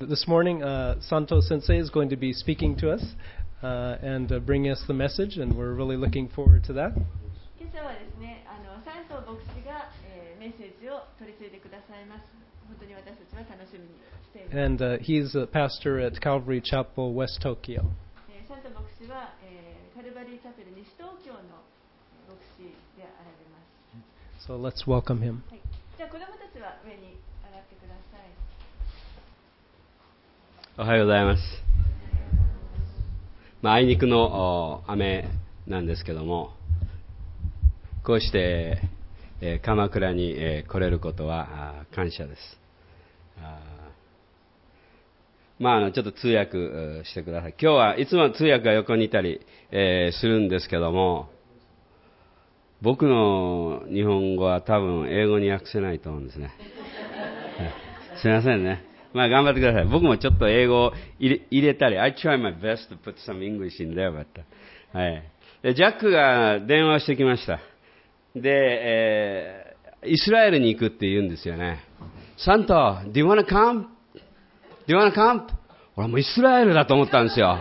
This morning, uh, Santo Sensei is going to be speaking to us uh, and uh, bringing us the message, and we're really looking forward to that. And uh, he's a pastor at Calvary Chapel, West Tokyo. So let's welcome him. じゃあ子供たちは上におはようございます。まあ、あいにくの雨なんですけども、こうして、えー鎌倉に、えー来れることは感謝です。あまあ、あのちょっと通訳してください。今日はいつも通訳が横にいたり、えーするんですけども、僕の日本語は多分英語に訳せないと思うんですね。すみませんね。まあ頑張ってください。僕もちょっと英語を入れ入れたり、I try my best to put some English in there, but, はい。で、ジャックが電話してきました。で、えーイスラエルに行くって言うんですよね。サンタ、do you wanna come? Do you wanna come? 俺もうイスラエルだと思ったんですよ。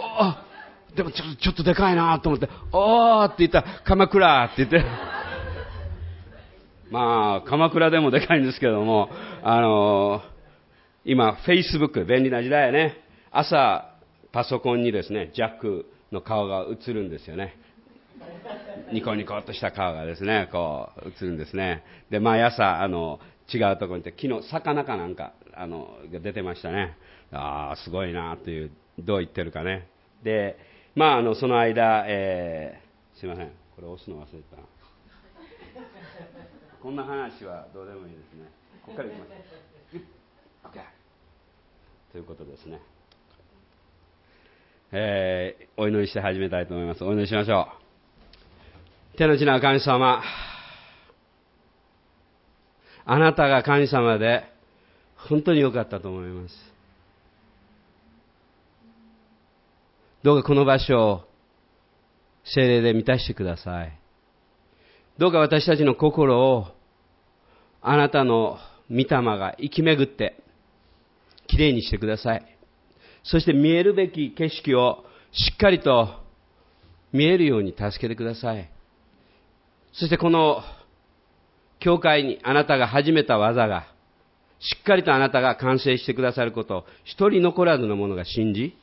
あでもちょっとちょっとでかいなと思って、おーって言ったら、鎌倉って言って、まあ、鎌倉でもでかいんですけども、あの今、Facebook、便利な時代やね、朝、パソコンにですね、ジャックの顔が映るんですよね。ニコニコっとした顔がですね、こう、映るんですね。で、毎朝、あの、違うところに行って、昨日、魚かなんか、あの、が出てましたね。ああ、すごいなという、どう言ってるかね。で、まあ、あの、その間、えー、すいません。これ押すの忘れてた。こんな話はどうでもいいですね。ここから行きましょう。OK。ということですね。えー、お祈りして始めたいと思います。お祈りしましょう。手の内な神様、あなたが神様で、本当に良かったと思います。どうかこの場所を精霊で満たしてください。どうか私たちの心をあなたの御霊が生き巡ってきれいにしてください。そして見えるべき景色をしっかりと見えるように助けてください。そしてこの教会にあなたが始めた技がしっかりとあなたが完成してくださることを一人残らずの者が信じ、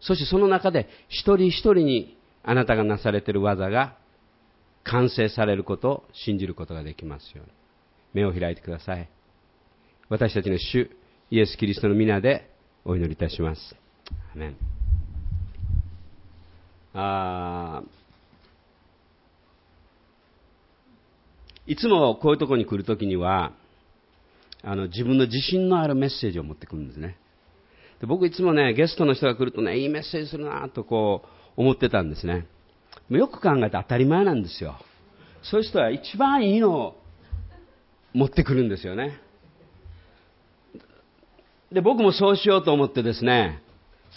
そしてその中で一人一人にあなたがなされている技が完成されることを信じることができますように。目を開いてください。私たちの主、イエス・キリストの皆でお祈りいたします。アメンあいつもこういうところに来るときには、あの自分の自信のあるメッセージを持ってくるんですね。で僕いつもね、ゲストの人が来るとね、いいメッセージするなとこう思ってたんですね。よく考えて当たり前なんですよ。そういう人は一番いいのを持ってくるんですよね。で、僕もそうしようと思ってですね、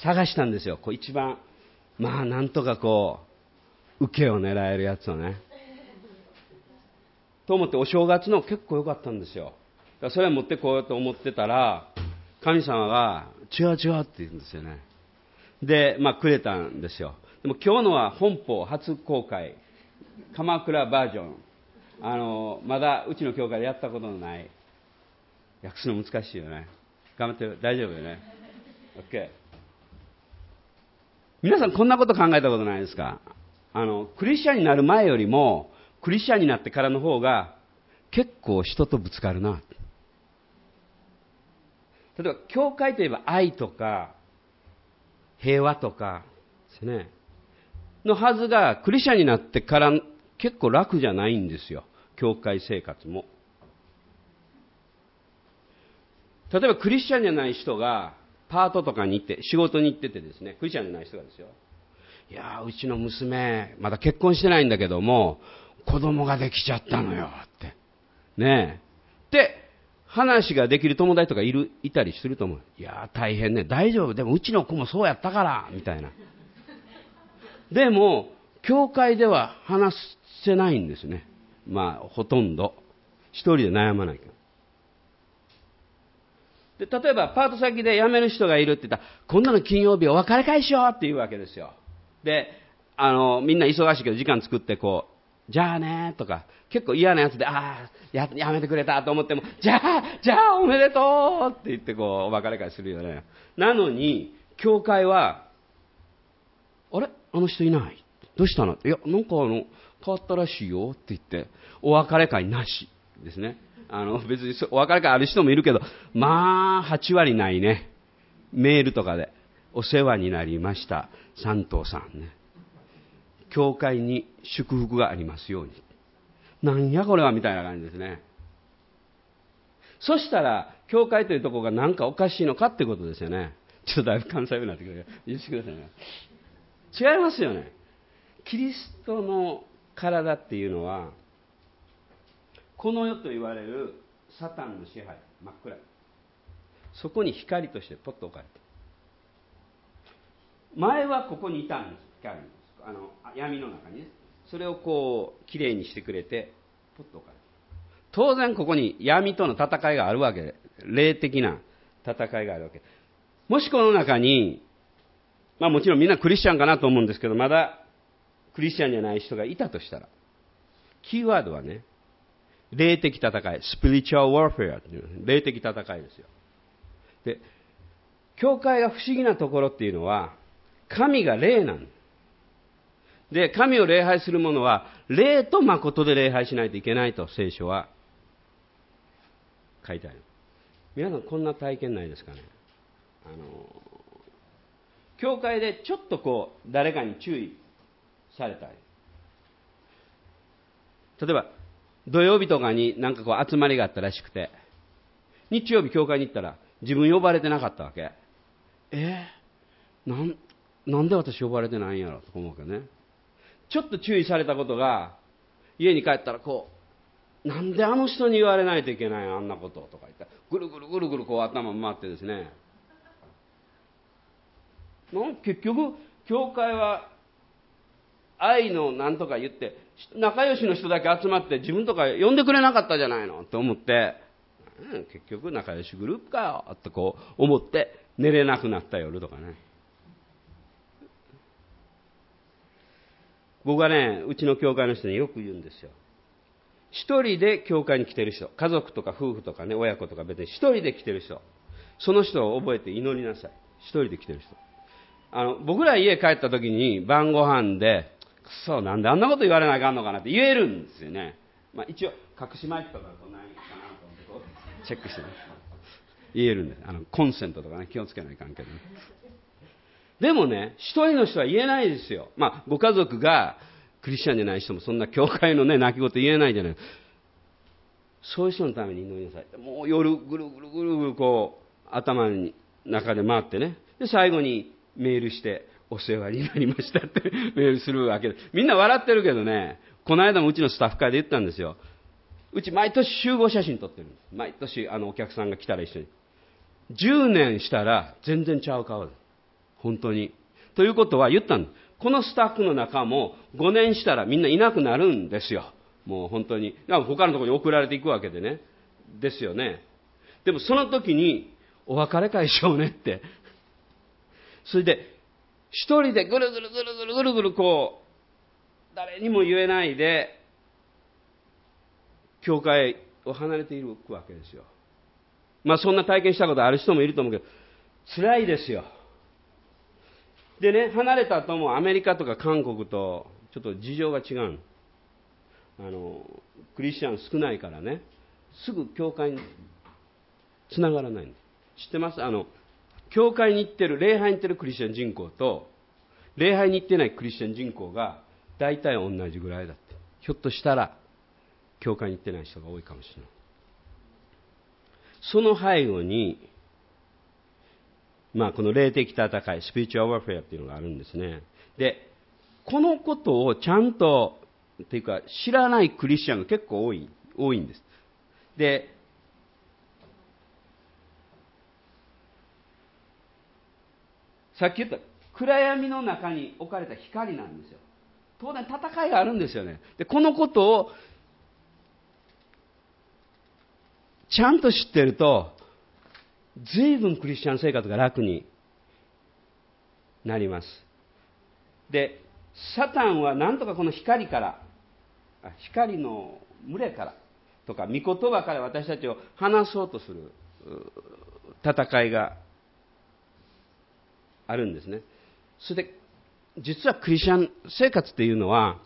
探したんですよ。こう一番、まあなんとかこう、受けを狙えるやつをね。と思ってお正月の結構良かったんですよ。だからそれは持ってこようと思ってたら、神様が違う違うって言うんですよね。で、まあくれたんですよ。でも今日のは本邦初公開、鎌倉バージョン。あの、まだうちの教会でやったことのない。訳すの難しいよね。頑張って。大丈夫よね。OK。皆さんこんなこと考えたことないですか？あの、クリスチャンになる前よりも、クリスチャンになってからの方が、結構人とぶつかるな。例えば、教会といえば愛とか、平和とかですね。のはずが、クリスチャンになってから結構楽じゃないんですよ。教会生活も。例えばクリスチャンじゃない人が、パートとかに行って、仕事に行っててですね、クリスチャンじゃない人がですよ。いやー、うちの娘、まだ結婚してないんだけども、子供ができちゃったのよ、って。ねえ。で、話ができる友達とかいる、いたりすると思う。いやー、大変ね。大丈夫。でもうちの子もそうやったから、みたいな。でも、教会では話せないんですね。まあ、ほとんど。一人で悩まないから。で例えばパート先で辞める人がいるって言ったら、今度の金曜日お別れ会しようって言うわけですよ。で、あの、みんな忙しいけど時間作ってこう、じゃあねとか、結構嫌なやつで、ああ、や、やめてくれたと思っても、じゃあ、じゃあおめでとうって言ってこう、お別れ会するよね。なのに、教会は、あれ？あの人いない？どうしたの？いや、なんかあの、変わったらしいよって言って、お別れ会なしですね。あの、別にお別れ会ある人もいるけど、まあ、8割ないね。メールとかで、お世話になりました。三藤さんね。教会に祝福がありますように。なんやこれはみたいな感じですね。そしたら、教会というところが何かおかしいのかってことですよね。ちょっとだいぶ関西弁になってくる。許してくださいね。違いますよね。キリストの体っていうのは、この世と言われるサタンの支配、真っ暗そこに光としてポッと置かれて前はここにいたんです光あの闇の中にね。それをこうきれいにしてくれてポッと置かれて。当然ここに闇との戦いがあるわけ。で霊的な戦いがあるわけ。もしこの中にまあもちろんみんなクリスチャンかなと思うんですけどまだクリスチャンじゃない人がいたとしたらキーワードはね霊的戦い、スピリチュアル・ワーフェアという、霊的戦いですよ。で、教会が不思議なところっていうのは、神が霊なんです、で神を礼拝する者は、霊と誠で礼拝しないといけないと聖書は書いてある。皆さんこんな体験ないですかね？あの、教会でちょっとこう、誰かに注意されたり。例えば、土曜日とかになんかこう集まりがあったらしくて、日曜日教会に行ったら自分呼ばれてなかったわけ。えー、なん、なんで私呼ばれてないんやろと思うけどね。ちょっと注意されたことが、家に帰ったらこう、なんであの人に言われないといけないあんなこととか言ったら、ぐるぐるぐるぐるこう頭回ってですね。結局、教会は愛のなんとか言って、仲良しの人だけ集まって自分とか呼んでくれなかったじゃないの？って思って、うん、結局仲良しグループかよ。ってこう思って寝れなくなった夜とかね。僕はね、うちの教会の人によく言うんですよ。一人で教会に来てる人、家族とか夫婦とかね、親子とか別に一人で来てる人、その人を覚えて祈りなさい。一人で来てる人。あの、僕ら家帰った時に晩ご飯で、くそ、なんであんなこと言われなあかんのかなって言えるんですよね。まあ、一応、隠しマイクとかこないかなと思って、チェックしてね。言えるんで。あの、コンセントとかね、気をつけない関係、ね。でもね、一人の人は言えないですよ。まあ、ご家族がクリスチャンじゃない人もそんな教会のね、泣き言言えないじゃない。そういう人のために祈りなさい。もう夜ぐるぐるぐるぐるこう、頭に中で回ってね。で、最後にメールして、お世話になりましたって メールするわけで。みんな笑ってるけどね、この間もうちのスタッフ会で言ったんですよ。うち毎年集合写真撮ってるんです。毎年あのお客さんが来たら一緒に。10年したら全然ちゃう顔です。本当に。ということは言ったん。このスタッフの中も5年したらみんないなくなるんですよ。もう本当に。他のところに送られていくわけでね。ですよね。でもその時にお別れ会しようねって。それで一人でぐるぐるぐるぐるぐるぐるこう、誰にも言えないで、教会を離れているわけですよ。まあそんな体験したことある人もいると思うけど、辛いですよ。でね、離れた後もアメリカとか韓国とちょっと事情が違う。あの、クリスチャン少ないからね、すぐ教会につながらないんです。知ってます？あの、教会に行ってる、礼拝に行ってるクリスチャン人口と、礼拝に行ってないクリスチャン人口が大体同じぐらいだって。ひょっとしたら、教会に行ってない人が多いかもしれない。その背後に、まあ、この霊的戦い、スピリチュアルワーフェアっていうのがあるんですね。で、このことをちゃんと、っていうか、知らないクリスチャンが結構多い、多いんです。で、さっき言った暗闇の中に置かれた光なんですよ。当然戦いがあるんですよね。で、このことをちゃんと知ってると、随分クリスチャン生活が楽になります。で、サタンはなんとかこの光から、光の群れからとか、御言葉から私たちを離そうとする戦いがあるんですね。それで、実はクリスチャン生活っていうのは、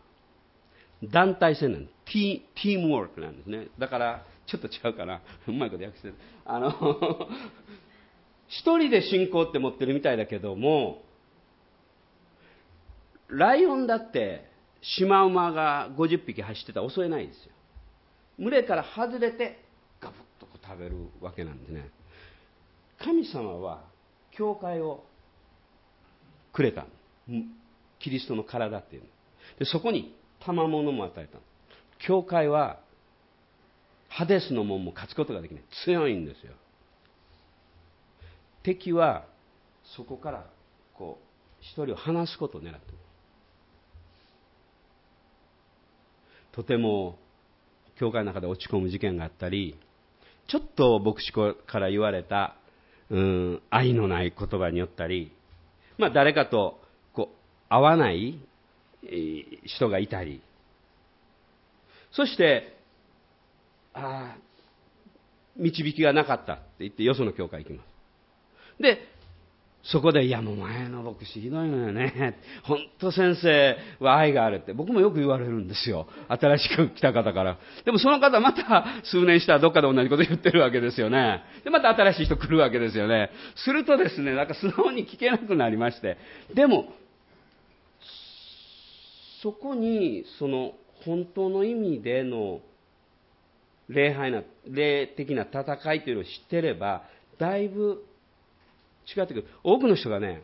団体戦なんです。ティティームワークなんですね。だから、ちょっと違うかな。うまいこと訳してる。あの、一人で信仰って持ってるみたいだけども、ライオンだってシマウマが50匹走ってたら襲えないですよ。群れから外れてガブッとこう食べるわけなんでね。神様は教会をくれた。キリストの体っていうの。でそこに賜物も与えた。教会はハデスの門も勝つことができない。強いんですよ。敵はそこからこう一人を離すことを狙ってる。とても教会の中で落ち込む事件があったり、ちょっと牧師から言われた、うん、愛のない言葉によったり、まあ誰かとこう会わない人がいたり、そして、ああ、導きがなかったって言ってよその教会行きます。で、そこで、いやもう前の牧師ひどいのよね。本当先生は愛があるって。僕もよく言われるんですよ。新しく来た方から。でもその方また数年したらどっかで同じこと言ってるわけですよね。で、また新しい人来るわけですよね。するとですね、なんか素直に聞けなくなりまして。でも、そこに、その、本当の意味での礼拝な、霊的な戦いというのを知ってれば、だいぶ違ってくる。多くの人がね、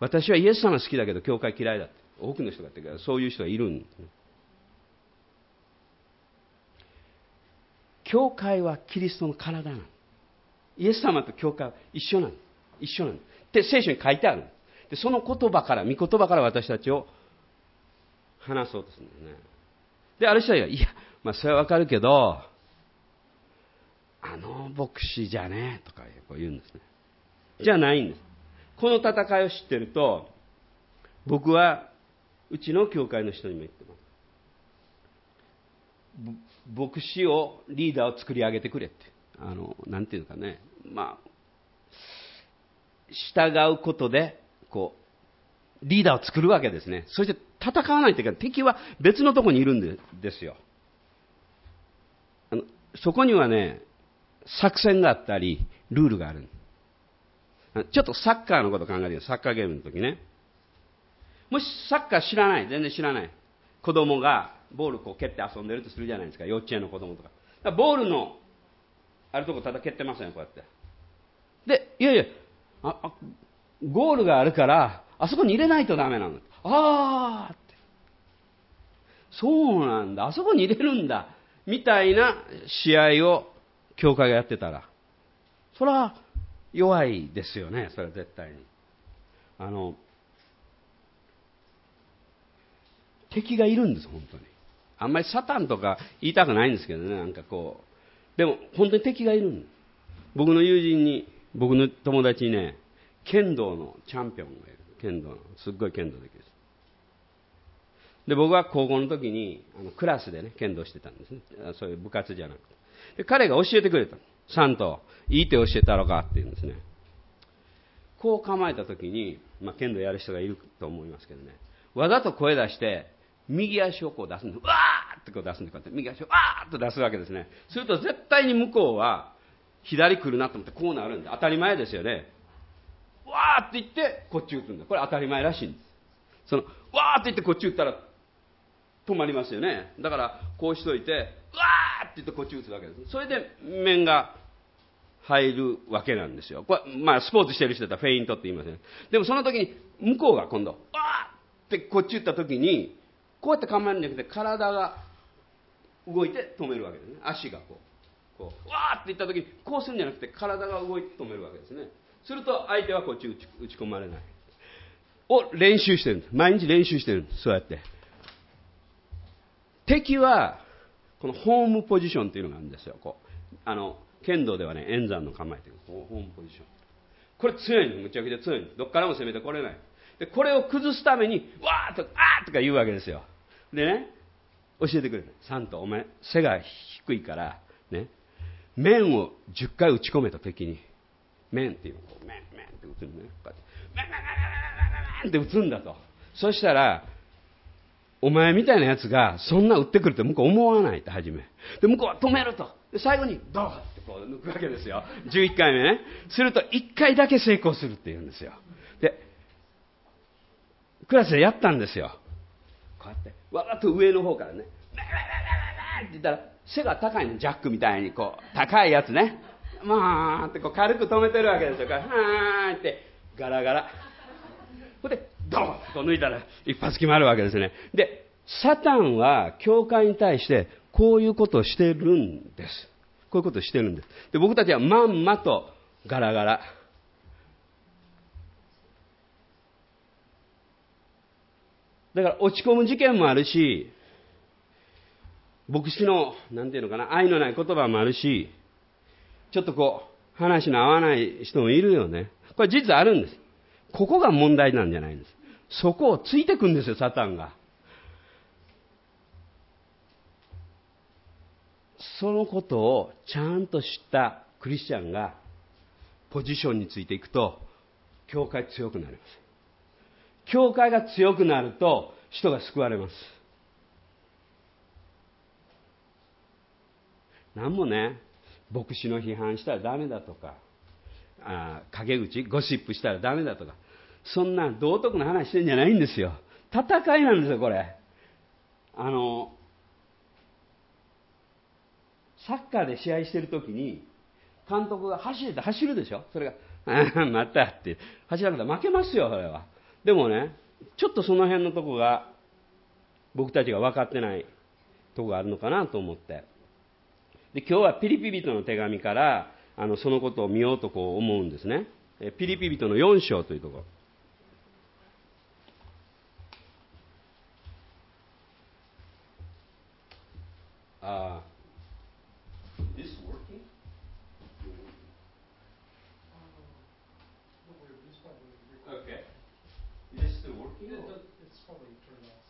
私はイエス様好きだけど教会嫌いだって。多くの人がってそういう人がいるん、教会はキリストの体なの。イエス様と教会は一緒なの。一緒なの。って聖書に書いてあるで、その言葉から、御言葉から私たちを話そうとするんですね。で、ある人は、いや、まあそれはわかるけど、あの牧師じゃねとかこう言うんですね。じゃないんです。この戦いを知ってると、僕はうちの教会の人にも言ってます。牧師を、リーダーを作り上げてくれって。あの、なんていうかね、まあ、従うことで、こう、リーダーを作るわけですね。そして戦わないといけない。敵は別のところにいるんですよ。あのそこにはね、作戦があったり、ルールがある。ちょっとサッカーのこと考えてよサッカーゲームの時ね。もしサッカー知らない、全然知らない。子供がボールこう蹴って遊んでるとするじゃないですか、幼稚園の子供とか。かボールのあるとこただ蹴ってますよ、こうやって。で、いやいや、ああゴールがあるから、あそこに入れないとダメなの。あーって。そうなんだ、あそこに入れるんだ。みたいな試合を教会がやってたら、それは弱いですよね、それは絶対に。あの、敵がいるんです、本当に。あんまりサタンとか言いたくないんですけどね、なんかこう。でも、本当に敵がいるんです。僕の友人に、僕の友達にね、剣道のチャンピオンがいる。剣道の。すっごい剣道できる。で、僕は高校の時に、あの、クラスでね、剣道してたんですね。そういう部活じゃなくて。で、彼が教えてくれた。さんと、いい手教えたろかって言うんですね。こう構えた時に、まあ、剣道やる人がいると思いますけどね。わざと声出して、右足をこう出すんで、わーってこう出すんで、こうやって右足をわーっと出すわけですね。すると絶対に向こうは、左来るなと思ってこうなるんで、当たり前ですよね。わーって言って、こっち打つんだ。これ当たり前らしいんです。その、わーって言ってこっち打ったら、止まりますよね。だから、こうしといて、って言ってこっち打つわけです。それで面が入るわけなんですよ。これ、まあ、スポーツしてる人だったらフェイントって言いますね。でもその時に、向こうが今度、わーってこっち打った時に、こうやって構えるんじゃなくて、体が動いて止めるわけですね。足がこう。こう、わーって言った時に、こうするんじゃなくて、体が動いて止めるわけですね。すると、相手はこっち打ち打ち込まれない。を練習してるんです。毎日練習してるんです。そうやって。敵は、このホームポジションっていうのがあるんですよ。こうあの剣道ではね、円山の構えてる。ホームポジション。これ強いの、むちゃくちゃ強いの。どっからも攻めてこれない。で、これを崩すために、わーっと、あーとか言うわけですよ。でね、教えてくれる。サント、お前、背が低いから、ね、面を10回打ち込めと敵に。面っていうのこう、面、面って打つんだね。こうやって、面、面、面、面、面って打つんだと。そしたら、お前みたいなやつが、そんな打ってくるって向こう思わないって初め。で、向こうは止めると。で、最後に、ドーってこう抜くわけですよ。11回目ね。すると、1回だけ成功するって言うんですよ。で、クラスでやったんですよ。こうやって、わざと上の方からね、って言ったら、背が高いの、ジャックみたいに、こう、高いやつね。まあってこう軽く止めてるわけですよ。はーって、ガラガラ。ほんで、ドンと抜いたら一発決まるわけですね。で、サタンは教会に対してこういうことをしてるんです。こういうことをしてるんです。で、僕たちはまんまとガラガラ。だから落ち込む事件もあるし、牧師の、なんていうのかな、愛のない言葉もあるし、ちょっとこう、話の合わない人もいるよね。これ実はあるんです。ここが問題なんじゃないんです。そこをついてくんですよ、サタンが。そのことをちゃんと知ったクリスチャンがポジションについていくと、教会強くなります。教会が強くなると人が救われます。何もね、牧師の批判したらダメだとか、あ陰口、ゴシップしたらダメだとか、そんな道徳の話してんじゃないんですよ。戦いなんですよ、これ。あの、サッカーで試合してるときに、監督が走れて走るでしょ？それが、ああ、またって、走らなかったら負けますよ、それは。でもね、ちょっとその辺のとこが、僕たちが分かってないとこがあるのかなと思って。で、今日はピリピ人の手紙から、あの、そのことを見ようとこう思うんですね。ピリピ人の4章というところ。So-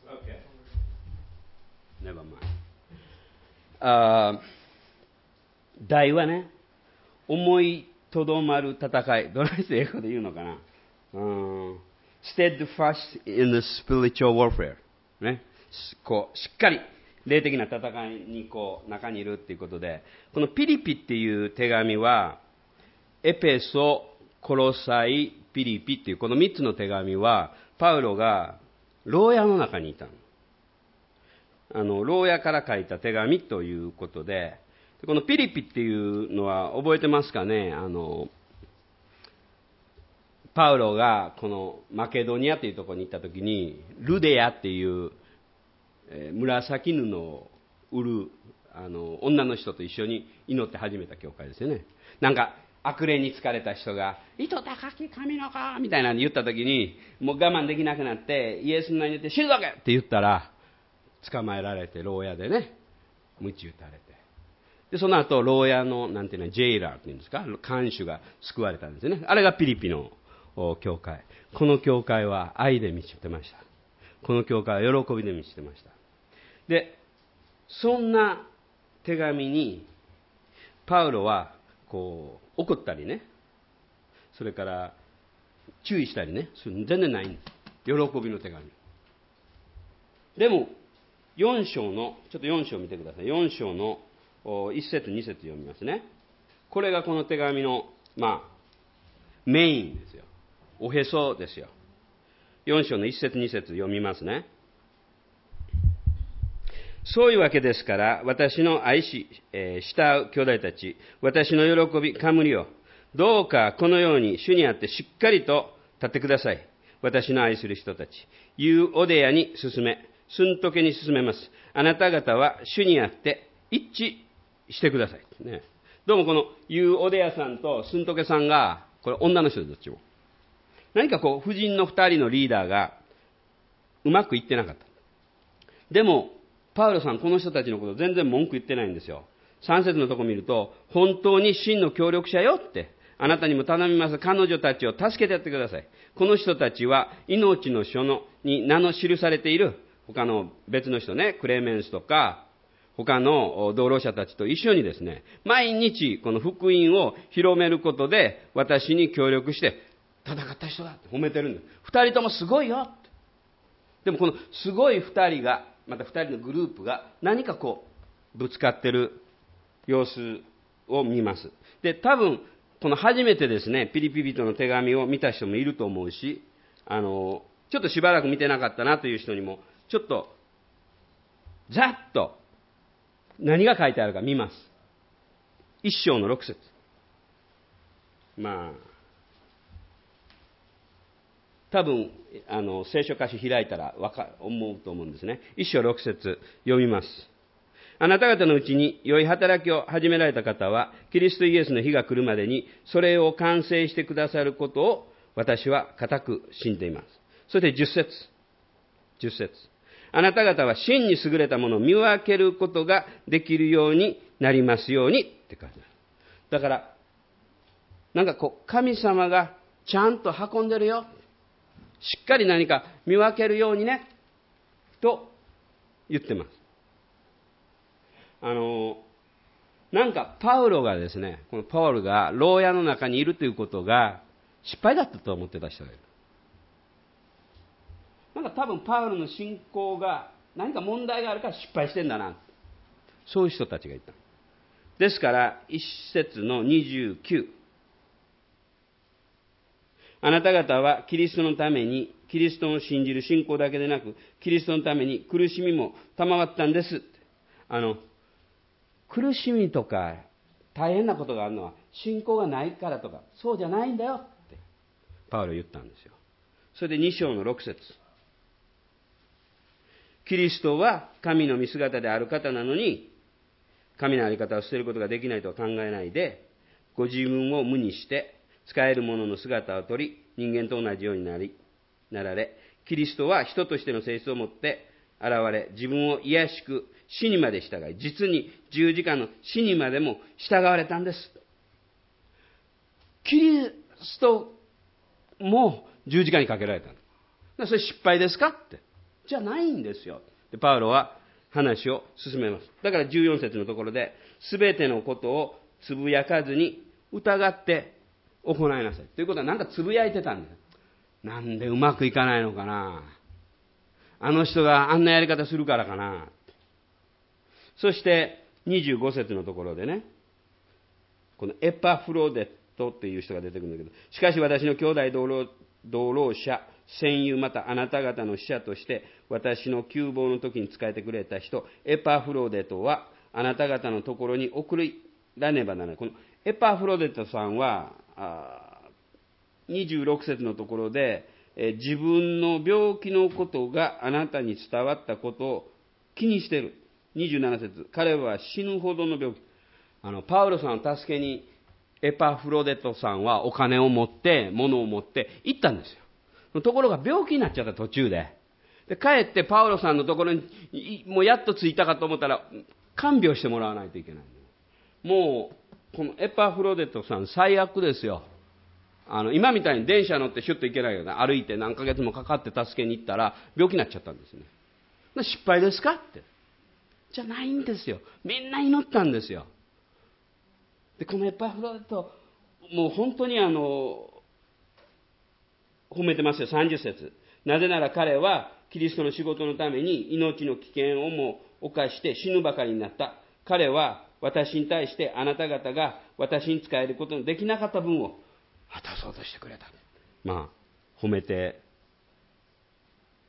Okay. Never mind. あー題はね、思いとどまる戦い。どないして英語で言うのかな。うん steadfast in the spiritual warfare. ね。しこう、しっかり、霊的な戦いにこう、中にいるっていうことで、このピリピっていう手紙は、エペソ、コロサイ、ピリピっていうこの3つの手紙は、パウロが牢屋の中にいた。あの、牢屋から書いた手紙ということで、このピリピっていうのは覚えてますかね？あの、パウロがこのマケドニアっていうところに行った時に、ルデアっていう、え紫布を売るあの女の人と一緒に祈って始めた教会ですよね。なんか悪霊に疲れた人が、糸高き神の子みたいなの言った時に、もう我慢できなくなって、イエスの名に言って死ぬぞけって言ったら、捕まえられて、牢屋でね、鞭打たれて。で、その後、牢屋の、なんていうの、ジェイラーっていうんですか、看守が救われたんですよね。あれがピリピの教会。この教会は愛で満ちてました。この教会は喜びで満ちてました。で、そんな手紙に、パウロは、こう、怒ったりね、それから、注意したりね、そういうの全然ないんです。喜びの手紙。でも、4章の、ちょっと4章見てください。4章の1節2節読みますね。これがこの手紙の、まあ、メインですよ。おへそですよ。4章の1節2節読みますね。そういうわけですから、私の愛し、えー慕う兄弟たち、私の喜び、冠を、どうかこのように主にあってしっかりと立ってください。私の愛する人たち。ユーオデヤに進め、スントケに進めます。あなた方は主にあって一致してください。ね、どうもこのユーオデヤさんとスントケさんが、これ女の人で、どっちも。何かこう、夫人の二人のリーダーがうまくいってなかった。でも、パウロさん、この人たちのこと全然文句言ってないんですよ。3節のとこ見ると、本当に真の協力者よって、あなたにも頼みます。彼女たちを助けてやってください。この人たちは命の書のに名の記されている他の別の人ね、クレメンスとか、他の同労者たちと一緒にですね、毎日この福音を広めることで私に協力して戦った人だって褒めてるんです。二人ともすごいよ。でもこのすごい二人が、また二人のグループが何かこうぶつかってる様子を見ます。で、多分この初めてですね、ピリピ人の手紙を見た人もいると思うし、あの、ちょっとしばらく見てなかったなという人にも、ちょっと、ざっと、何が書いてあるか見ます。一章の六節。まあ、多分、あの、聖書歌詞開いたらわか、思うと思うんですね。一章六節読みます。あなた方のうちに良い働きを始められた方は、キリストイエスの日が来るまでに、それを完成してくださることを、私は固く信じています。そして10節10節あなた方は真に優れたものを見分けることができるようになりますようにって書いてある。だから、なんかこう、神様がちゃんと運んでるよ。しっかり何か見分けるようにね、と言ってます。あの、なんかパウロがですね、このパウロが牢屋の中にいるということが失敗だったと思ってた人がいる。なんか多分パウロの信仰が何か問題があるから失敗してんだな。そういう人たちがいた。ですから、一節の29。あなた方はキリストのために、キリストを信じる信仰だけでなく、キリストのために苦しみも賜ったんです。あの、苦しみとか大変なことがあるのは信仰がないからとか、そうじゃないんだよって、パウロ言ったんですよ。それで2章の6節キリストは神の見姿である方なのに、神の在り方を捨てることができないとは考えないで、ご自分を無にして、使えるものの姿をとり、人間と同じようになり、なられ、キリストは人としての性質を持って現れ、自分を癒しく死にまで従い、実に十字架の死にまでも従われたんです。キリストも十字架にかけられたそれ失敗ですかって。じゃないんですよ。でパウロは話を進めます。だから14節のところで、すべてのことをつぶやかずに疑って行いなさい。ということはなんかつぶやいてたんです。なんでうまくいかないのかなあの人があんなやり方するからかなそして25節のところでね、このエパフロデットっていう人が出てくるんだけど、しかし私の兄弟同労同労者、戦友またあなた方の使者として私の窮乏の時に仕えてくれた人、エパフロデトはあなた方のところに送らねばならない。このエパフロデトさんは、26節のところで、え自分の病気のことがあなたに伝わったことを気にしてる。27節彼は死ぬほどの病気。あの、パウロさんを助けに、エパフロデトさんはお金を持って、物を持って行ったんですよ。ところが病気になっちゃった途中で。で、帰ってパウロさんのところに、もうやっと着いたかと思ったら、看病してもらわないといけない。もう、このエパフロデトさん最悪ですよ。あの、今みたいに電車乗ってシュッと行けないよね。歩いて何ヶ月もかかって助けに行ったら、病気になっちゃったんですね。失敗ですかって。じゃないんですよ。みんな祈ったんですよ。で、このエパフロデト、もう本当にあの、褒めてますよ、30節。なぜなら彼は、キリストの仕事のために命の危険をも犯して死ぬばかりになった。彼は私に対してあなた方が私に使えることのできなかった分を果たそうとしてくれた。まあ、褒めて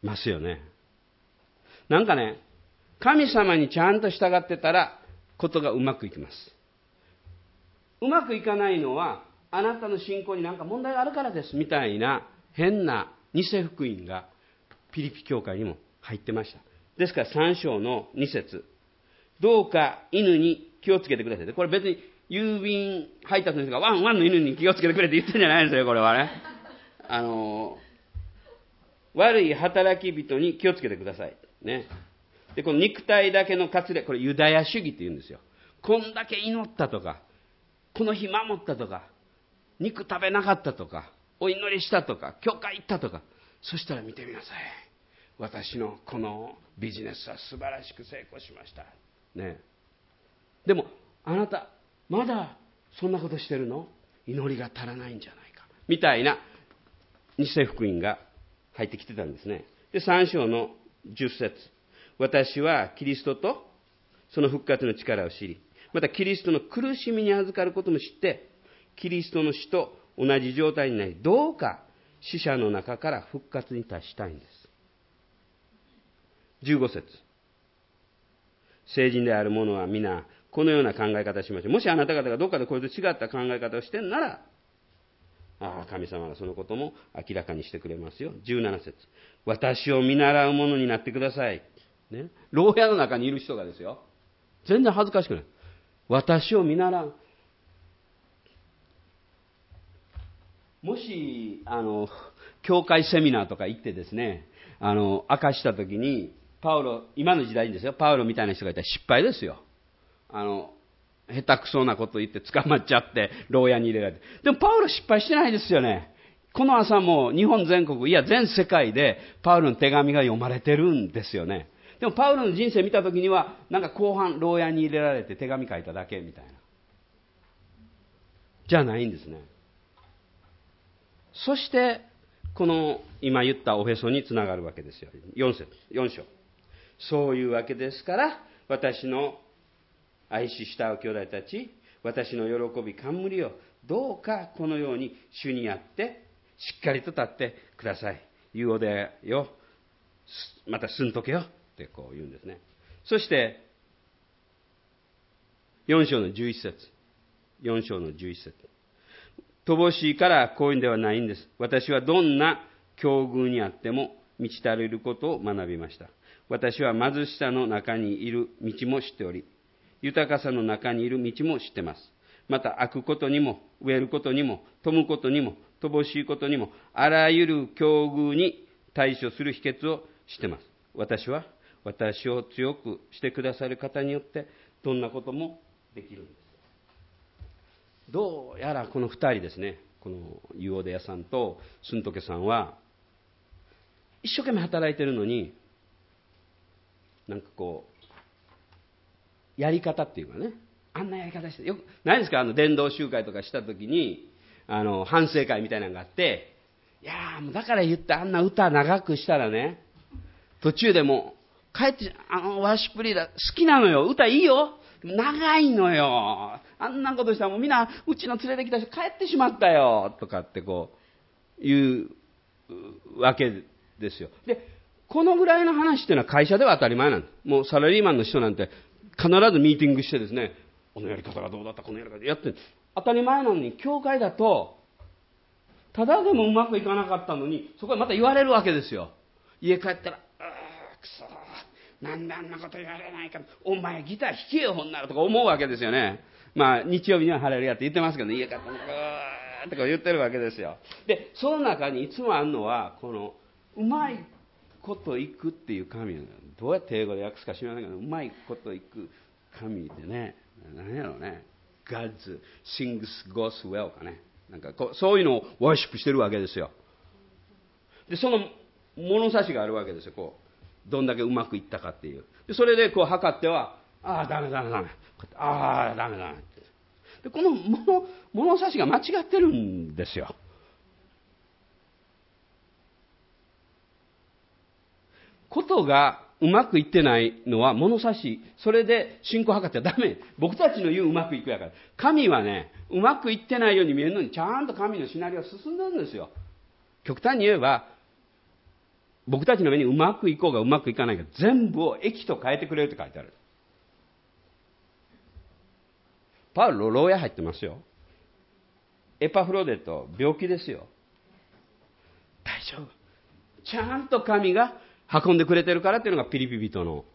ますよね。なんかね、神様にちゃんと従ってたら、ことがうまくいきます。うまくいかないのは、あなたの信仰になんか問題があるからです、みたいな変な偽福音がピリピ教会にも入ってました。ですから3章の2節どうか犬に気をつけてください。これ別に郵便配達の人がワンワンの犬に気をつけてくれって言ってんじゃないんですよ、これはね。あの、悪い働き人に気をつけてください。ね。で、この肉体だけの割礼、これユダヤ主義って言うんですよ。こんだけ祈ったとか、この日守ったとか、肉食べなかったとか、お祈りしたとか、教会行ったとか、そしたら見てみなさい。私のこのビジネスは素晴らしく成功しました。ね。でも、あなた、まだそんなことしてるの？祈りが足らないんじゃないか。みたいな偽福音が入ってきてたんですね。で、3章の10節私はキリストとその復活の力を知り、またキリストの苦しみに預かることも知って、キリストの死と同じ状態になり、どうか死者の中から復活に達したいんです。15節成人である者は皆、このような考え方をしましょう。もしあなた方がどっかでこれと違った考え方をしてんなら、ああ、神様がそのことも明らかにしてくれますよ。17節私を見習う者になってください。ね。牢屋の中にいる人がですよ。全然恥ずかしくない。私を見習う。もし、あの、教会セミナーとか行ってですね、あの、明かした時に、パウロ、今の時代にですよ、パウロみたいな人がいたら失敗ですよ。あの、下手くそなこと言って捕まっちゃって、牢屋に入れられて。でもパウロ失敗してないですよね。この朝も日本全国、いや全世界でパウロの手紙が読まれてるんですよね。でもパウロの人生見た時には、なんか後半牢屋に入れられて手紙書いただけみたいな。じゃないんですね。そして、この今言ったオフェソにつながるわけですよ。4節、4章。そういうわけですから、私の愛し慕う兄弟たち、私の喜び、冠を、どうかこのように主にあって、しっかりと立ってください。言うおでよ、またすんとけよってこう言うんですね。そして、4章の11節4章の11節乏しいからこういうんではないんです。私はどんな境遇にあっても満ち足りることを学びました。私は貧しさの中にいる道も知っており、豊かさの中にいる道も知ってます。また、開くことにも、植えることにも、富むことにも、乏しいことにも、あらゆる境遇に対処する秘訣を知ってます。私は、私を強くしてくださる方によって、どんなこともできるんです。どうやらこの2人ですね、このユオデヤさんとスントケさんは、一生懸命働いてるのに、なんかこう、やり方っていうかね、あんなやり方して、よく、ないですか？あの、伝道集会とかした時に、あの、反省会みたいなのがあって、いやー、だから言ってあんな歌長くしたらね、途中でもう帰って、あの、ワーシプリーダー、好きなのよ、歌いいよ、長いのよ、あんなことしたらもうみんな、うちの連れてきた人帰ってしまったよ、とかってこう、いうわけですよ。で、このぐらいの話っていうのは会社では当たり前なんです。もうサラリーマンの人なんて必ずミーティングしてですね、このやり方がどうだった、このやり方やって当たり前なのに、教会だと、ただでもうまくいかなかったのに、そこでまた言われるわけですよ。家帰ったら、ああ、くそなんであんなこと言われないか。お前ギター弾けよ、ほんならとか思うわけですよね。まあ、日曜日には晴れるやって言ってますけど、ね家帰ったら、うーとか言ってるわけですよ。で、その中にいつもあるのは、この、うまいこといくっていう神どうやって英語で訳すか知らないけどうまいこといく神ってね何やろうね。God's sings goes well かね。なんかこうそういうのをワーシップしてるわけですよ。でその物差しがあるわけですよ。こうどんだけうまくいったかっていう。でそれでこう測ってはああダメダメダメ。ああダメダメでこの物物差しが間違ってるんですよ。ことがうまくいってないのは物差し、それで進行を図っちゃダメ。僕たちの言ううまくいくやから。神はね、うまくいってないように見えるのに、ちゃんと神のシナリオは進んでるんですよ。極端に言えば、僕たちの目にうまくいこうがうまくいかないか、全部を駅と変えてくれるって書いてある。パウロ、牢屋入ってますよ。エパフロデと病気ですよ。大丈夫。ちゃんと神が運んでくれてるからっていうのがピリピ人の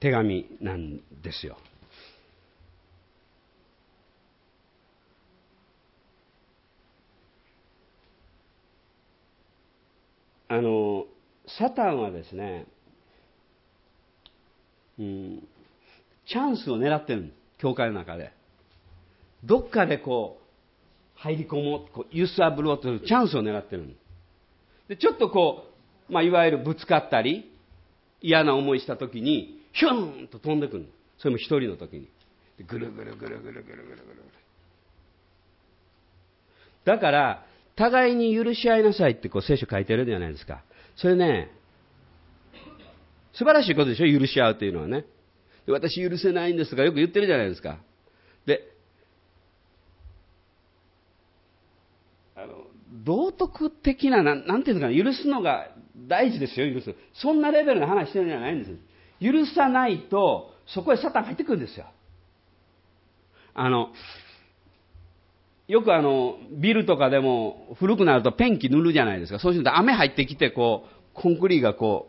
手紙なんですよ。あの、サタンはですね、うん、チャンスを狙ってる教会の中で。どっかでこう、入り込もう、こう揺さぶろうというチャンスを狙ってるで、ちょっとこう、まあ、いわゆるぶつかったり、嫌な思いした時に、ヒューンと飛んでくるそれも一人の時に。ぐるぐるぐるぐるぐるぐるぐるぐる。だから、互いに許し合いなさいってこう聖書書いてるじゃないですか。それね、素晴らしいことでしょ？許し合うというのはね。私許せないんですとかよく言ってるじゃないですか。で、あの、道徳的な、ななんていうのかな、許すのが大事ですよ、許す。そんなレベルの話してるんじゃないんです。許さないと、そこへサタン入ってくるんですよ。あの、よくあの、ビルとかでも古くなるとペンキ塗るじゃないですか。そうすると雨入ってきて、こう、コンクリーがこ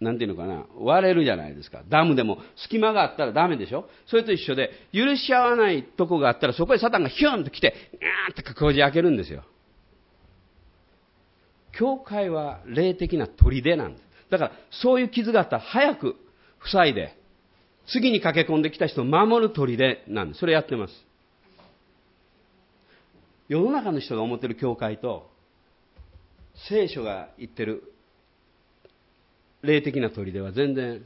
う、なんていうのかな、割れるじゃないですか。ダムでも隙間があったらダメでしょそれと一緒で、許し合わないとこがあったら、そこへサタンがヒュンと来て、ガーンとこじ開けるんですよ。教会は霊的な砦なんです。だから、そういう傷があったら早く塞いで、次に駆け込んできた人を守る砦なんです。それやってます。世の中の人が思ってる教会と、聖書が言ってる霊的な砦は全然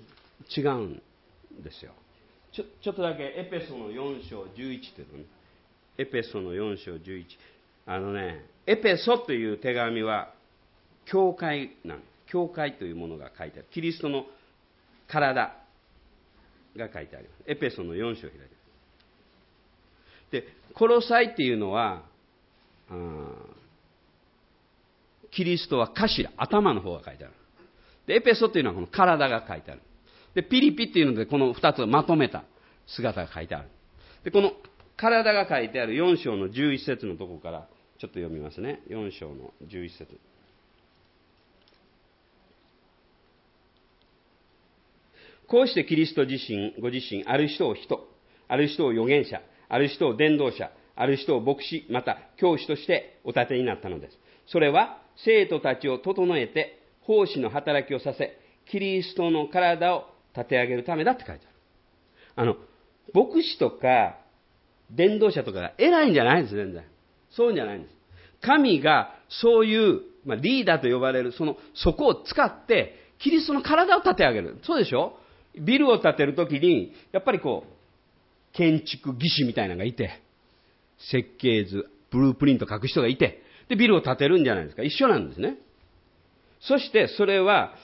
違うんですよ。ちょちょっとだけエペソの4章11っていうのね。エペソの4章11。あのね、エペソという手紙は、教会なん教会というものが書いてある。キリストの体が書いてあります。エペソの4章を開いてる。で、コロサイっていうのは、キリストは頭、頭の方が書いてある。で、エペソっていうのはこの体が書いてある。で、ピリピっていうのでこの2つをまとめた姿が書いてある。で、この体が書いてある4章の11節のとこからちょっと読みますね。4章の11節こうしてキリスト自身、ご自身、ある人を人、ある人を預言者、ある人を伝道者、ある人を牧師、また教師としてお立てになったのです。それは、生徒たちを整えて、奉仕の働きをさせ、キリストの体を立て上げるためだって書いてある。あの、牧師とか、伝道者とかが偉いんじゃないんです、全然。そうじゃないんです。神がそういう、まあ、リーダーと呼ばれる、その、そこを使って、キリストの体を立て上げる。そうでしょ？ビルを建てるときに、やっぱりこう、建築技師みたいなのがいて、設計図、ブループリント書く人がいて、で、ビルを建てるんじゃないですか。一緒なんですね。そしてそれは、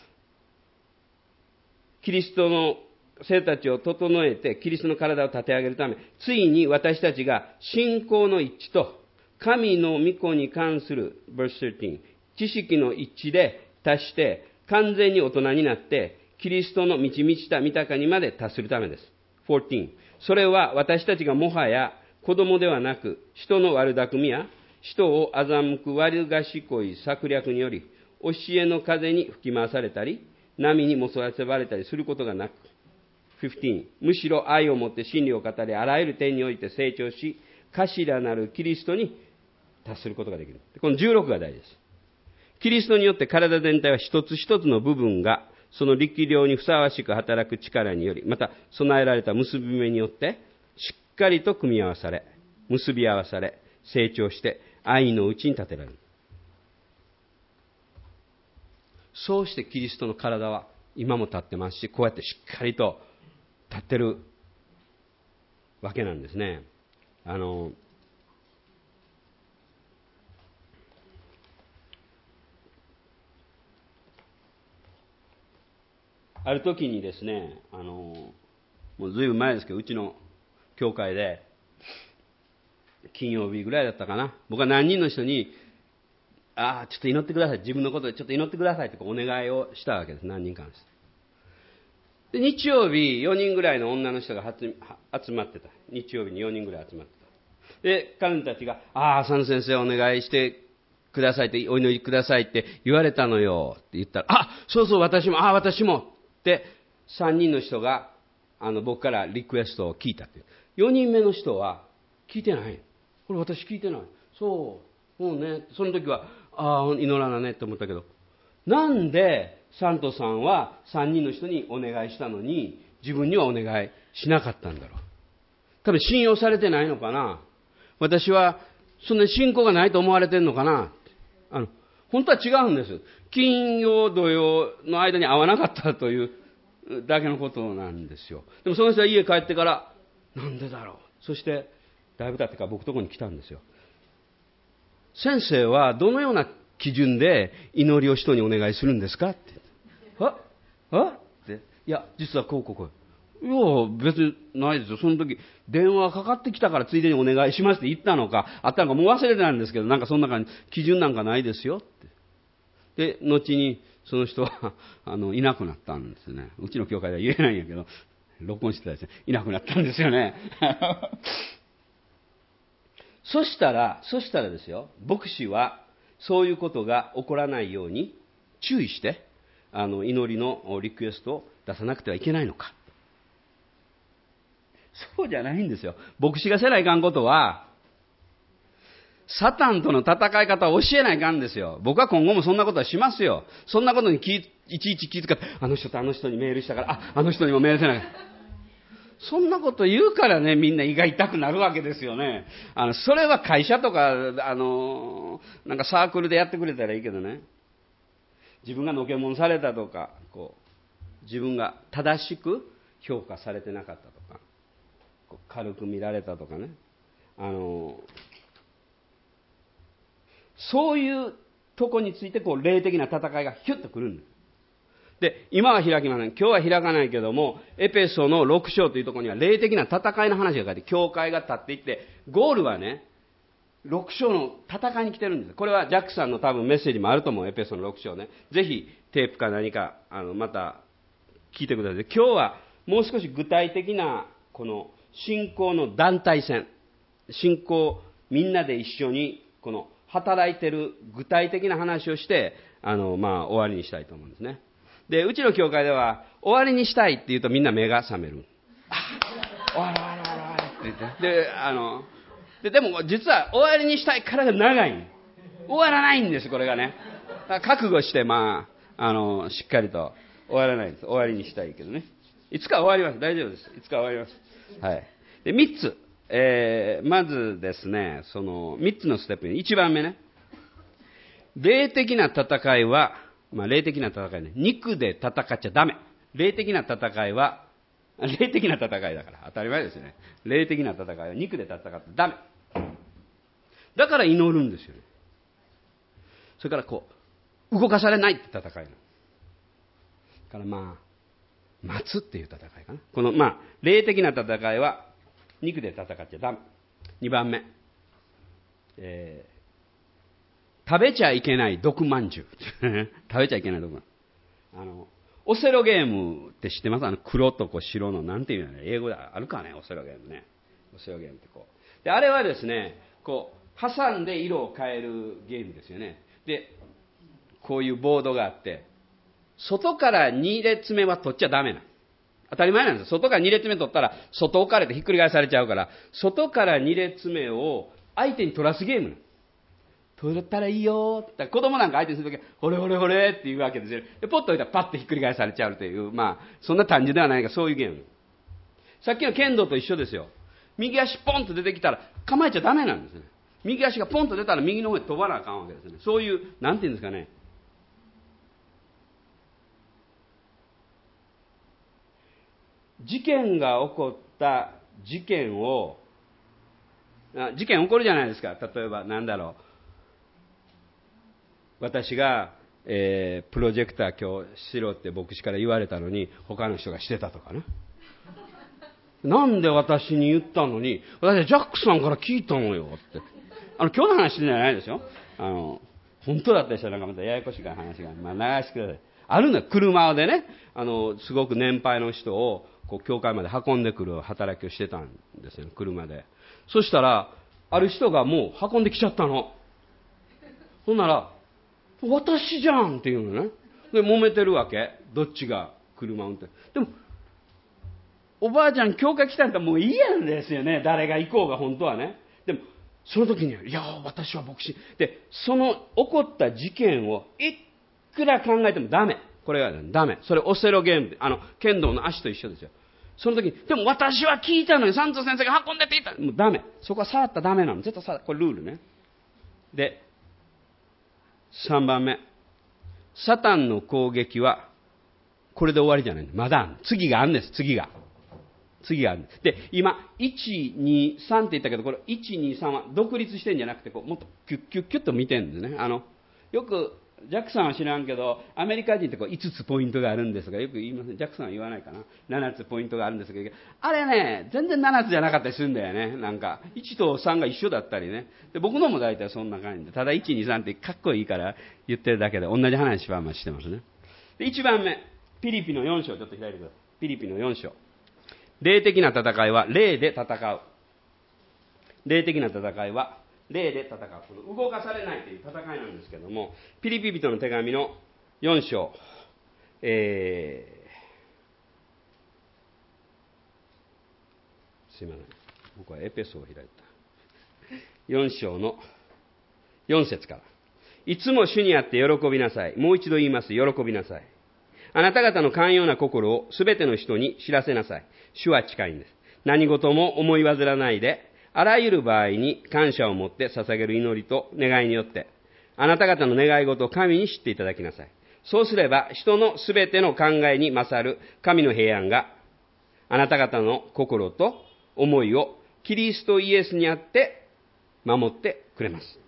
キリストの生たちを整えて、キリストの体を立て上げるため、ついに私たちが信仰の一致と、神の御子に関する、verse 13、知識の一致で達して、完全に大人になって、キリストの満ち満ちた豊かにまで達するためです。14、それは私たちがもはや子供ではなく、人の悪巧みや、人を欺く悪賢い策略により、教えの風に吹き回されたり、波にもそらせばれたりすることがなく、15、むしろ愛を持って真理を語り、あらゆる点において成長し、頭なるキリストに達することができる。この16が大事です。キリストによって体全体は一つ一つの部分が、その力量にふさわしく働く力により、また備えられた結び目によって、しっかりと組み合わされ、結び合わされ、成長して愛のうちに立てられる。そうしてキリストの体は今も立ってますし、こうやってしっかりと立ってるわけなんですね。あの、ある時にですね、あの、もうずいぶん前ですけど、うちの教会で、金曜日ぐらいだったかな。僕は何人の人に、ああ、ちょっと祈ってください。自分のことでちょっと祈ってくださいってお願いをしたわけです。何人かの人。で日曜日、4人ぐらいの女の人が集まってた。日曜日に4人ぐらい集まってた。で、彼女たちが、ああ、佐野先生お願いしてくださいって、お祈りくださいって言われたのよって言ったら、あそうそう、私も、ああ、私もって3人の人があの僕からリクエストを聞いたって4人目の人は聞いてないこれ私聞いてないそうもうねその時はああ祈らなねって思ったけどなんでサントさんは3人の人にお願いしたのに自分にはお願いしなかったんだろう。多分信用されてないのかな。私は、そんな信仰がないと思われてるのかな。あの、本当は違うんです。金曜、土曜の間に会わなかったというだけのことなんですよ。でもその人は家帰ってから、なんでだろう。そして、だいぶ経ってから僕とこに来たんですよ。先生はどのような基準で祈りを人にお願いするんですかって。は？は？って。いや、実はこうこうこう。いや、別にないですよ。その時、電話かかってきたからついでにお願いしますって言ったのか、あったのかもう忘れてたんですけど、なんかそんな感じ、基準なんかないですよって。で、後にその人は、あの、いなくなったんですね。うちの教会では言えないんやけど、録音してたですね、いなくなったんですよね。そしたら、そしたらですよ、牧師はそういうことが起こらないように注意して、あの祈りのリクエストを出さなくてはいけないのか。そうじゃないんですよ。牧師がせないかんことは、サタンとの戦い方を教えないかんですよ。僕は今後もそんなことはしますよ。そんなことにいちいち気遣って、あの人とあの人にメールしたから、あ、あの人にもメールせない。そんなこと言うからね、みんな胃が痛くなるわけですよね。あの、それは会社とか、あの、なんかサークルでやってくれたらいいけどね。自分がのけもんされたとか、こう、自分が正しく評価されてなかったとか、軽く見られたとかね。あの、そういうとこについて、こう、霊的な戦いがヒュッとくるんです。で、今は開きません。今日は開かないけども、エペソの6章というところには霊的な戦いの話が書いて、教会が立っていって、ゴールはね、6章の戦いに来てるんです。これはジャックさんの多分メッセージもあると思う、エペソの6章ね。ぜひテープか何か、あの、また聞いてください。今日はもう少し具体的な、この信仰の団体戦、信仰みんなで一緒に、この働いてる具体的な話をして、あの、まあ、終わりにしたいと思うんですね。で、うちの教会では、終わりにしたいって言うとみんな目が覚める。終わり終わり終わりって言って。で、あの、で、でも実は終わりにしたいからが長い。終わらないんです、これがね。覚悟して、まあ、あの、しっかりと終わらないんです。終わりにしたいけどね。いつか終わります。大丈夫です。いつか終わります。はい。で、三つ。えー、まずですね、その、三つのステップに、一番目ね。霊的な戦いは、まあ、霊的な戦いね。肉で戦っちゃダメ。霊的な戦いは、霊的な戦いだから。当たり前ですよね。霊的な戦いは肉で戦ってダメ。だから祈るんですよね。それからこう、動かされないって戦いなの。からまあ、待つっていう戦いかな。この、まあ、霊的な戦いは、肉で戦っちゃダメ。2番目。えー食べちゃいけない毒まんじゅう。食べちゃいけない毒まんじゅう。あの、オセロゲームって知ってます？あの黒とこう白の、なんていうのね、英語であるかね、オセロゲームね。オセロゲームってこう。で、あれはですね、こう、挟んで色を変えるゲームですよね。で、こういうボードがあって、外から2列目は取っちゃダメな。当たり前なんです外から2列目取ったら、外置かれてひっくり返されちゃうから、外から2列目を相手に取らすゲーム取ったらいいよって子供なんか相手にするときは、ほれほれほれって言うわけですよ。で、ポッと置いたらパッとひっくり返されちゃうという、まあ、そんな単純ではないが、そういうゲーム。さっきの剣道と一緒ですよ。右足ポンと出てきたら構えちゃダメなんですね。右足がポンと出たら右の方へ飛ばなあかんわけですね。そういう、なんていうんですかね。事件が起こった事件を、事件起こるじゃないですか。例えば、なんだろう。私が、えー、プロジェクター今日しろって牧師から言われたのに、他の人がしてたとかね。なんで私に言ったのに、私はジャックさんから聞いたのよって。あの、今日の話じゃないですよ。あの、本当だったりしたらなんかまたややこしい話が、まあ流してください。あるのよ、車でね、あの、すごく年配の人を、こう、教会まで運んでくる働きをしてたんですよ、車で。そしたら、ある人がもう運んできちゃったの。ほんなら、私じゃんっていうのね。で、揉めてるわけ。どっちが車運転。でも、おばあちゃん教会来たんだもういいやんですよね。誰が行こうが本当はね。でも、その時には、いや、私は牧師。で、その起こった事件をいくら考えてもダメ。これがダメ。それオセロゲーム、あの、剣道の足と一緒ですよ。その時に、でも私は聞いたのに、サント先生が運んでって言った。もうダメ。そこは触ったらダメなの。絶対触ったこれルールね。で、3番目。サタンの攻撃は、これで終わりじゃないまだ次があるんです、次が。次があるん。で、今、1、2、3って言ったけど、これ、1、2、3は独立してんじゃなくて、こう、もっとキュッキュッキュッと見てるんですね。あの、よく、ジャックさんは知らんけど、アメリカ人ってこう5つポイントがあるんですが、よく言いません。ジャックさんは言わないかな。7つポイントがあるんですけど、あれね、全然7つじゃなかったりするんだよね。なんか、1と3が一緒だったりね。で僕のも大体そんな感じで、ただ1、2、3ってかっこいいから言ってるだけで、同じ話はまあしてますね。で、1番目、ピリピの4章、ちょっと開いてください。ピリピの4章。霊的な戦いは霊で戦う。霊的な戦いは霊で戦う。この動かされないという戦いなんですけども、ピリピ人の手紙の4章、えー、すいません。僕はエペソを開いた。4章の4節から。いつも主にあって喜びなさい。もう一度言います。喜びなさい。あなた方の寛容な心をすべての人に知らせなさい。主は近いんです。何事も思い煩わないで、あらゆる場合に感謝を持って捧げる祈りと願いによって、あなた方の願い事を神に知っていただきなさい。そうすれば、人のすべての考えに勝る神の平安が、あなた方の心と思いをキリストイエスにあって守ってくれます。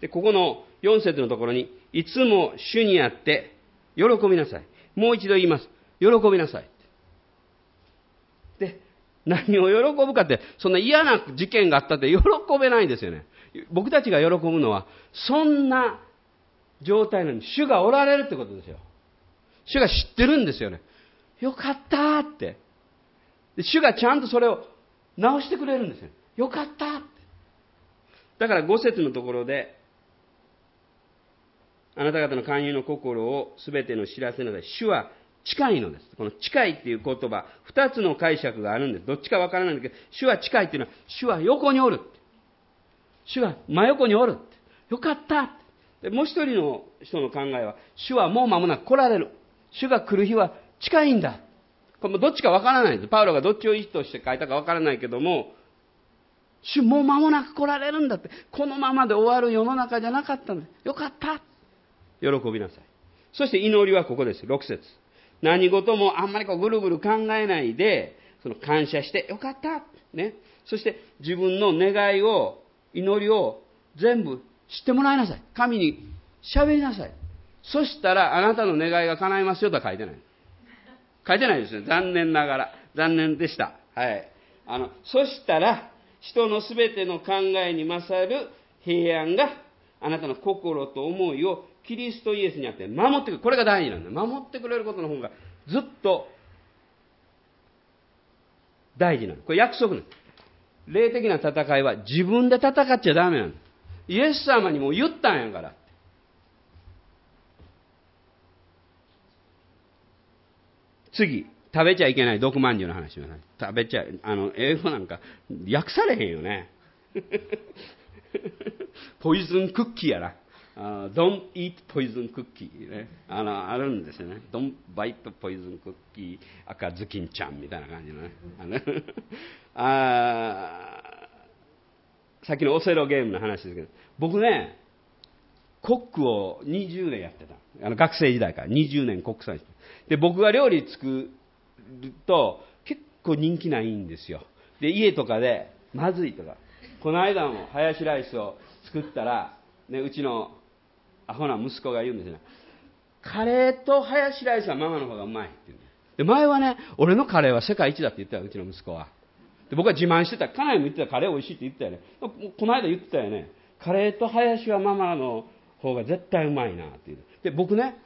で、ここの4節のところに、いつも主にあって喜びなさい。もう一度言います。喜びなさい。で、何を喜ぶかって、そんな嫌な事件があったって喜べないんですよね。僕たちが喜ぶのは、そんな状態なのに、主がおられるってことですよ。主が知ってるんですよね。よかったって。主がちゃんとそれを直してくれるんですよ。よかったって。だから5節のところで、あなた方の勧誘の心をすべての知らせなさい。主は近いのです。この近いっていう言葉、二つの解釈があるんです。どっちかわからないんだけど、主は近いっていうのは、主は横におる。主は真横におる。よかったでもう一人の人の考えは、主はもう間もなく来られる。主が来る日は近いんだ。これもどっちかわからないです。パウロがどっちを意図して書いたかわからないけども、主もう間もなく来られるんだって。このままで終わる世の中じゃなかったんだ。よかった。喜びなさい。そして祈りはここです。6節何事もあんまりこうぐるぐる考えないで、その感謝してよかった。ね。そして自分の願いを、祈りを全部知ってもらいなさい。神に喋りなさい。そしたらあなたの願いが叶いますよとは書いてない。書いてないですね。残念ながら。残念でした。はい。あの、そしたら、人のすべての考えに勝る平安があなたの心と思いをキリストイエスにあって守ってくる。これが大事なんだ。守ってくれることの方がずっと大事なの。これ約束なの。霊的な戦いは自分で戦っちゃダメなの。イエス様にも言ったんやから。次、食べちゃいけない毒まんじゅうの話食べちゃ、あの、英語なんか訳されへんよね。ポイズンクッキーやな。あ don't eat poison cookie ね。あの、あるんですよね。don't bite poison cookie 赤ずきんちゃんみたいな感じのね。あのあさっきのオセロゲームの話ですけど、僕ね、コックを20年やってた。あの学生時代から20年コックさんして。で、僕が料理作ると結構人気ないんですよ。で、家とかでまずいとか。この間もハヤシライスを作ったら、ね、うちのアホな息子が言うんですね。カレーとハヤシライスはママの方がうまいって言うで、前はね、俺のカレーは世界一だって言ったよ、うちの息子は。で僕は自慢してた。家内も言ってたカレー美味しいって言ったよね。この間言ってたよね。カレーとハヤシはママの方が絶対うまいなっていう。で、僕ね、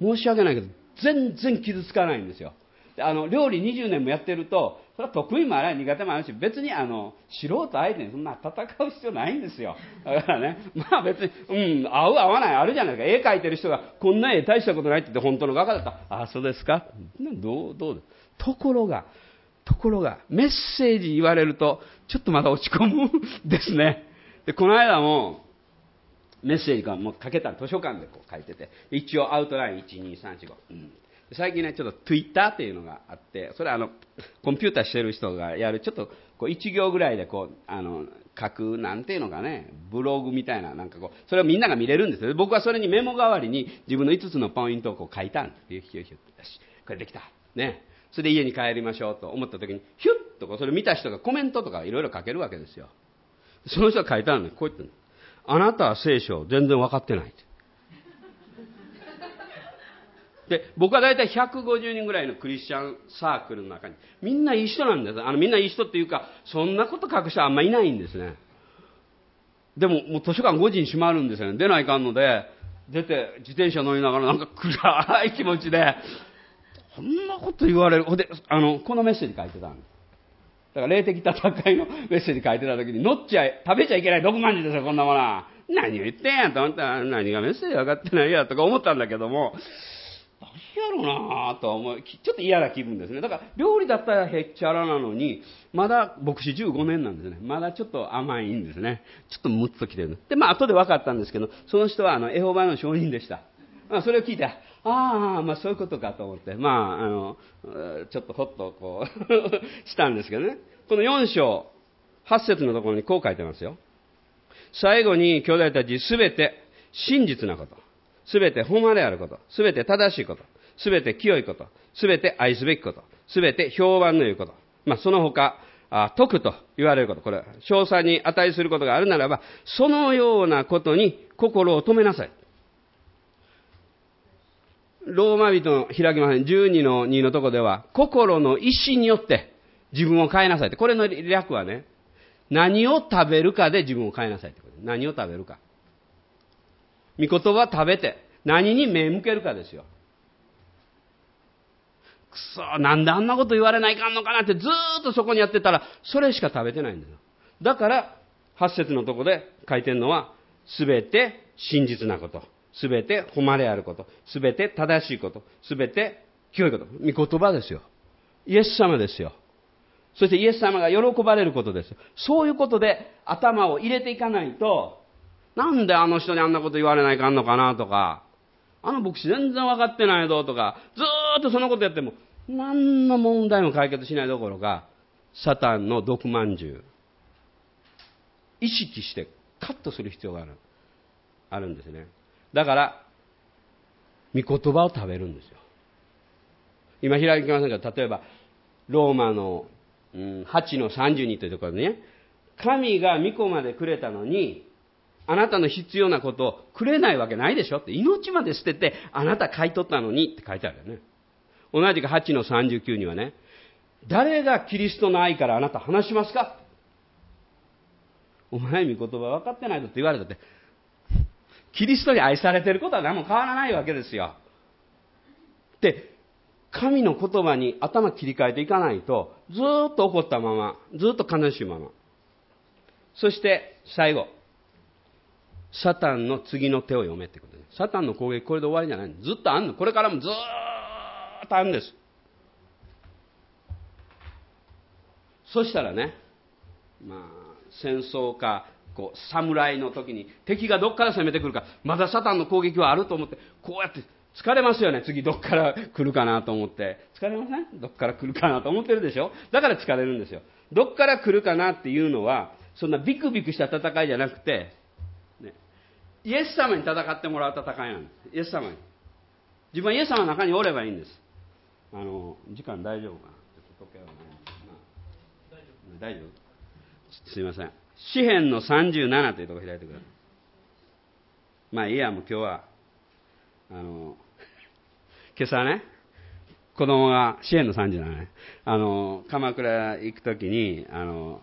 申し訳ないけど、全然傷つかないんですよ。あの、料理20年もやってると、それは得意もある苦手もあるし、別にあの、素人相手にそんな戦う必要ないんですよ。だからね、まあ別に、うん、合う合わないあるじゃないですか。絵描いてる人が、こんな絵大したことないって言って本当の画家だったら、ああ、そうですか？どう、どうところが、ところが、メッセージ言われると、ちょっとまた落ち込むですね。で、この間も、メッセージがもう書けた図書館でこう書いてて、一応アウトライン1、2、3、4、5。うん最近ね、ちょっと Twitter っていうのがあって、それはあの、コンピューターしてる人がやる、ちょっとこう1行ぐらいでこう、あの、書く、なんていうのかね、ブログみたいな、なんかこう、それをみんなが見れるんですよ。僕はそれにメモ代わりに自分の5つのポイントをこう書いたんです。ヒュヒュヒュッよし、これできた。ね。それで家に帰りましょうと思った時に、ヒュッとこうそれ見た人がコメントとかいろいろ書けるわけですよ。その人が書いたのに、こう言ってるのあなたは聖書を全然分かってないって。で、僕は大体150人ぐらいのクリスチャンサークルの中に、みんないい人なんです。あの、みんないい人っていうか、そんなこと書く人はあんまいないんですね。でも、もう図書館5時に閉まるんですよね。出ないかんので、出て自転車乗りながらなんか暗い気持ちで、こんなこと言われる。ほんで、あの、このメッセージ書いてたんです。だから霊的戦いのメッセージ書いてた時に、乗っちゃい、食べちゃいけない毒まんじですよ、こんなものは。何を言ってんやと思ったら、何がメッセージ分かってないやとか思ったんだけども、何やろうなとは思い、ちょっと嫌な気分ですね。だから、料理だったらへっちゃらなのに、まだ牧師15年なんですね。まだちょっと甘いんですね。ちょっとムッときてる。で、まあ、後で分かったんですけど、その人は、あの、エホバの証人でした。まあ、それを聞いて、ああ、まあ、そういうことかと思って、まあ、あの、ちょっとほっとこう、したんですけどね。この4章、8節のところにこう書いてますよ。最後に兄弟たちすべて真実なこと、すべて誉れあること、すべて正しいこと、すべて清いこと、すべて愛すべきこと、すべて評判の言うこと、まあ、その他、あ徳と言われること、これは、賞賛に値することがあるならば、そのようなことに心を止めなさい。ローマ人の開きません。12の2のとこでは、心の意志によって自分を変えなさいって。これの略はね、何を食べるかで自分を変えなさいってこと。何を食べるか。御言葉食べて、何に目向けるかですよ。くそ、なんであんなこと言われないかんのかなってずっとそこにやってたら、それしか食べてないんだよ。だから、8節のとこで書いてるのは、すべて真実なこと。すべて誉れあること。すべて正しいこと。すべて清いこと。御言葉ですよ。イエス様ですよ。そしてイエス様が喜ばれることですよ。そういうことで頭を入れていかないと、なんであの人にあんなこと言われないかんのかなとか、あの牧師全然分かってないぞとか、ずーっとそのことやっても、何の問題も解決しないどころか、サタンの毒まんじゅう、意識してカットする必要がある。あるんですね。だから、御言葉を食べるんですよ。今開きませんが、例えば、ローマの、うん、8の32というところでね、神が御子までくれたのに、あなたの必要なことをくれないわけないでしょって、命まで捨てて、あなた買い取ったのにって書いてあるよね。同じく8の39にはね、誰がキリストの愛からあなた話しますか？お前御言葉分かってないぞって言われたって、キリストに愛されてることは何も変わらないわけですよ。で、神の言葉に頭切り替えていかないと、ずっと怒ったまま、ずっと悲しいまま。そして、最後。サタンの次の手を読めってことです。サタンの攻撃、これで終わりじゃないずっとあんの。これからもずっとあるんです。そしたらね、まあ、戦争か、こう、侍の時に敵がどっから攻めてくるか、まだサタンの攻撃はあると思って、こうやって疲れますよね。次どっから来るかなと思って。疲れません？どっから来るかなと思ってるでしょ？だから疲れるんですよ。どっから来るかなっていうのは、そんなビクビクした戦いじゃなくて、イエス様に戦ってもらう戦いなんです。イエス様に。自分はイエス様の中におればいいんです。あの、時間大丈夫かな？時計はない、まあ、大丈夫すいません。詩篇の37というところ開いてください。まあいいや、もう今日は、あの、今朝ね、子供が、詩篇の37ね、あの、鎌倉行くときに、あの、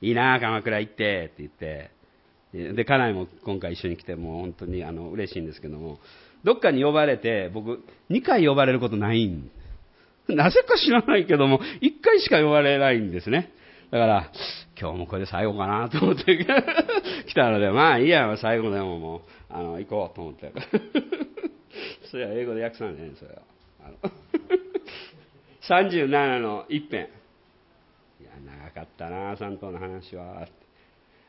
いいな鎌倉行ってって言って、で、家内も今回一緒に来て、もう本当にあの嬉しいんですけども、どっかに呼ばれて、僕、2回呼ばれることないんなぜか知らないけども、1回しか呼ばれないんですね。だから、今日もこれで最後かなと思って 来たので、まあいいや、最後でももう、あの、行こうと思って。それは英語で訳さないね、それは。あの 37の一編。いや、長かったな、三島の話は。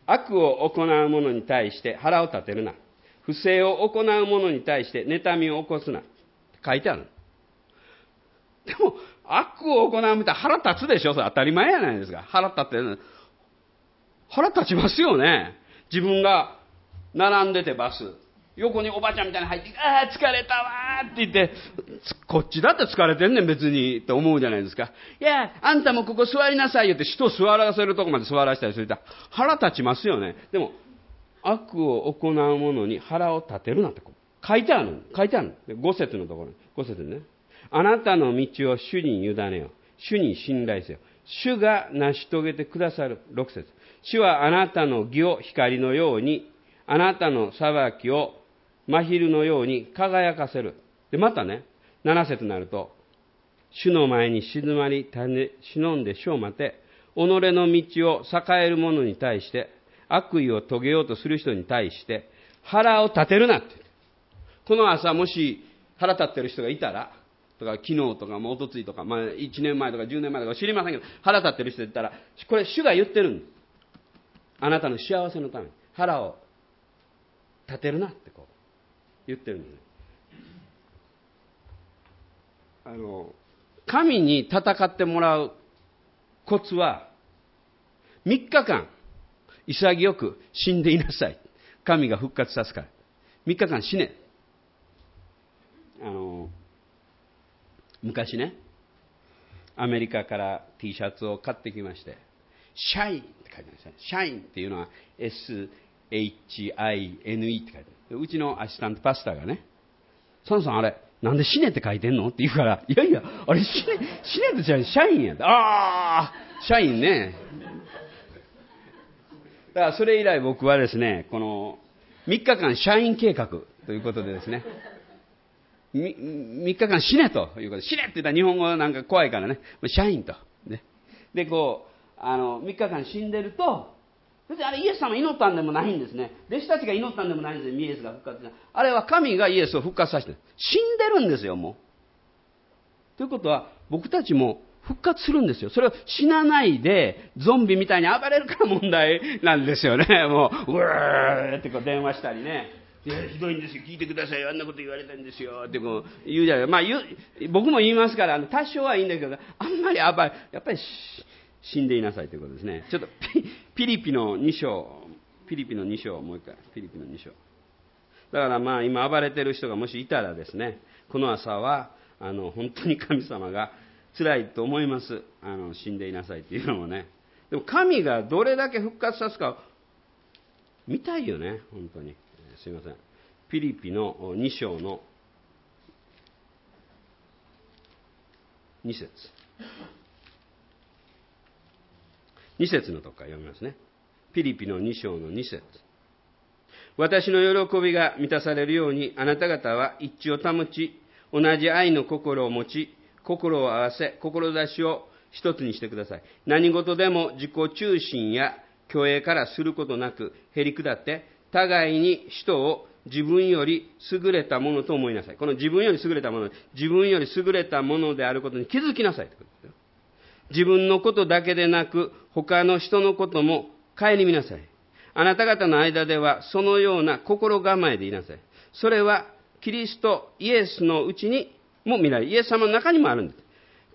悪を行う者に対して腹を立てるな。不正を行う者に対して妬みを起こすな。書いてある。でも、悪を行うみたい腹立つでしょ？それ当たり前やないですか。腹立ってる。腹立ちますよね。自分が並んでてバス。横におばちゃんみたいに入って、ああ、疲れたわーって言って、こっちだって疲れてんねん別にって思うじゃないですか。いや、あんたもここ座りなさいよって人を座らせるとこまで座らせたりすると腹立ちますよね。でも、悪を行う者に腹を立てるなって書いてあるの書いてある五節のところに。五節ね。あなたの道を主に委ねよ。主に信頼せよ。主が成し遂げてくださる。六節。主はあなたの義を光のように、あなたの裁きを真昼のように輝かせる。で、またね、七節になると、主の前に静まり、忍んで主を待て、己の道を栄える者に対して、悪意を遂げようとする人に対して、腹を立てるなって。この朝、もし腹立ってる人がいたら、とか昨日とか、もうおとついとか、まあ、1年前とか10年前とか知りませんけど、腹立ってる人言ったら、これ主が言ってるんです。あなたの幸せのために腹を立てるなってこう言ってるんですね。あの、神に戦ってもらうコツは、3日間、潔く死んでいなさい。神が復活さすから。3日間死ね。あの、昔ね、アメリカから T シャツを買ってきまして、シャインって書いてあるんですね。シャインっていうのは S-H-I-N-E って書いてある。うちのアシスタントパスタがね、サンさんあれ、なんで死ねって書いてんの？って言うから、いやいや、あれ死ね、死ねってじゃシャインや。ああ、シャインね。だからそれ以来僕はですね、この3日間社員計画ということでですね、3日間死ねということで、死ねって言ったら日本語なんか怖いからね、社員と。ね、で、こう、あの、3日間死んでると、別にあれイエス様祈ったんでもないんですね。弟子たちが祈ったんでもないんですよ、イエスが復活あれは神がイエスを復活させて死んでるんですよ、もう。ということは、僕たちも復活するんですよ。それを死なないで、ゾンビみたいに暴れるから問題なんですよね。もう、うーってこう電話したりね。いや、ひどいんですよ。聞いてください。あんなこと言われたんですよ。ってこう言うじゃない。まあ、僕も言いますから、多少はいいんだけど、あんまり暴れ、やっぱり死んでいなさいということですね。ちょっと ピ、リピの2章、ピリピの2章、もう一回、ピリピの2章。だからまあ今暴れてる人がもしいたらですね、この朝は、あの、本当に神様が辛いと思います。あの、死んでいなさいっていうのもね。でも神がどれだけ復活さすか、見たいよね、本当に。すいません。ピリピの2章の2節2節のとこから読みますね。ピリピの2章の2節私の喜びが満たされるように、あなた方は一致を保ち、同じ愛の心を持ち、心を合わせ、志を一つにしてください。何事でも自己中心や虚栄からすることなく、へり下って、互いに人を自分より優れたものと思いなさい。この自分より優れたもの、自分より優れたものであることに気づきなさい自分のことだけでなく、他の人のことも顧みなさい。あなた方の間ではそのような心構えでいなさい。それはキリスト、イエスのうちにも見られる。イエス様の中にもあるんです。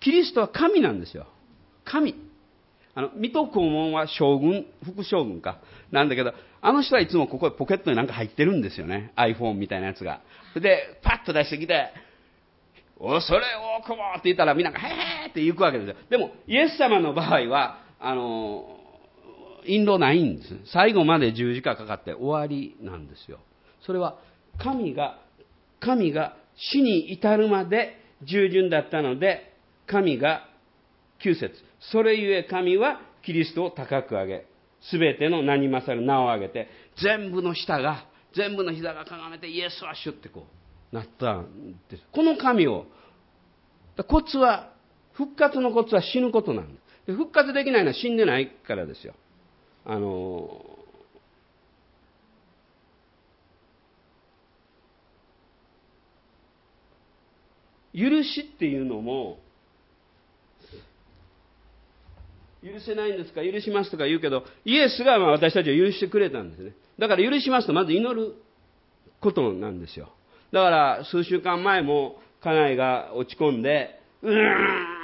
キリストは神なんですよ。神。あの、水戸黄門は将軍、副将軍か。なんだけど、あの人はいつもここポケットになんか入ってるんですよね。iPhone みたいなやつが。で、パッと出してきて、お、それをこぼって言ったらみんなが、へーって行くわけですよ。でも、イエス様の場合は、あの、印籠ないんです。最後まで十字架かかって終わりなんですよ。それは、神が、神が死に至るまで従順だったので、神が、9節それゆえ神はキリストを高く上げ、すべての名に勝る名を上げて、全部の舌が、全部の膝がかがめて、イエスは主ってこう、なったんです。この神を、コツは、復活のコツは死ぬことなんです。復活できないのは死んでないからですよ。あの、許しっていうのも、許せないんですか？許しますとか言うけど、イエスがまあ私たちを許してくれたんですね。だから許しますとまず祈ることなんですよ。だから数週間前も家内が落ち込んで、うー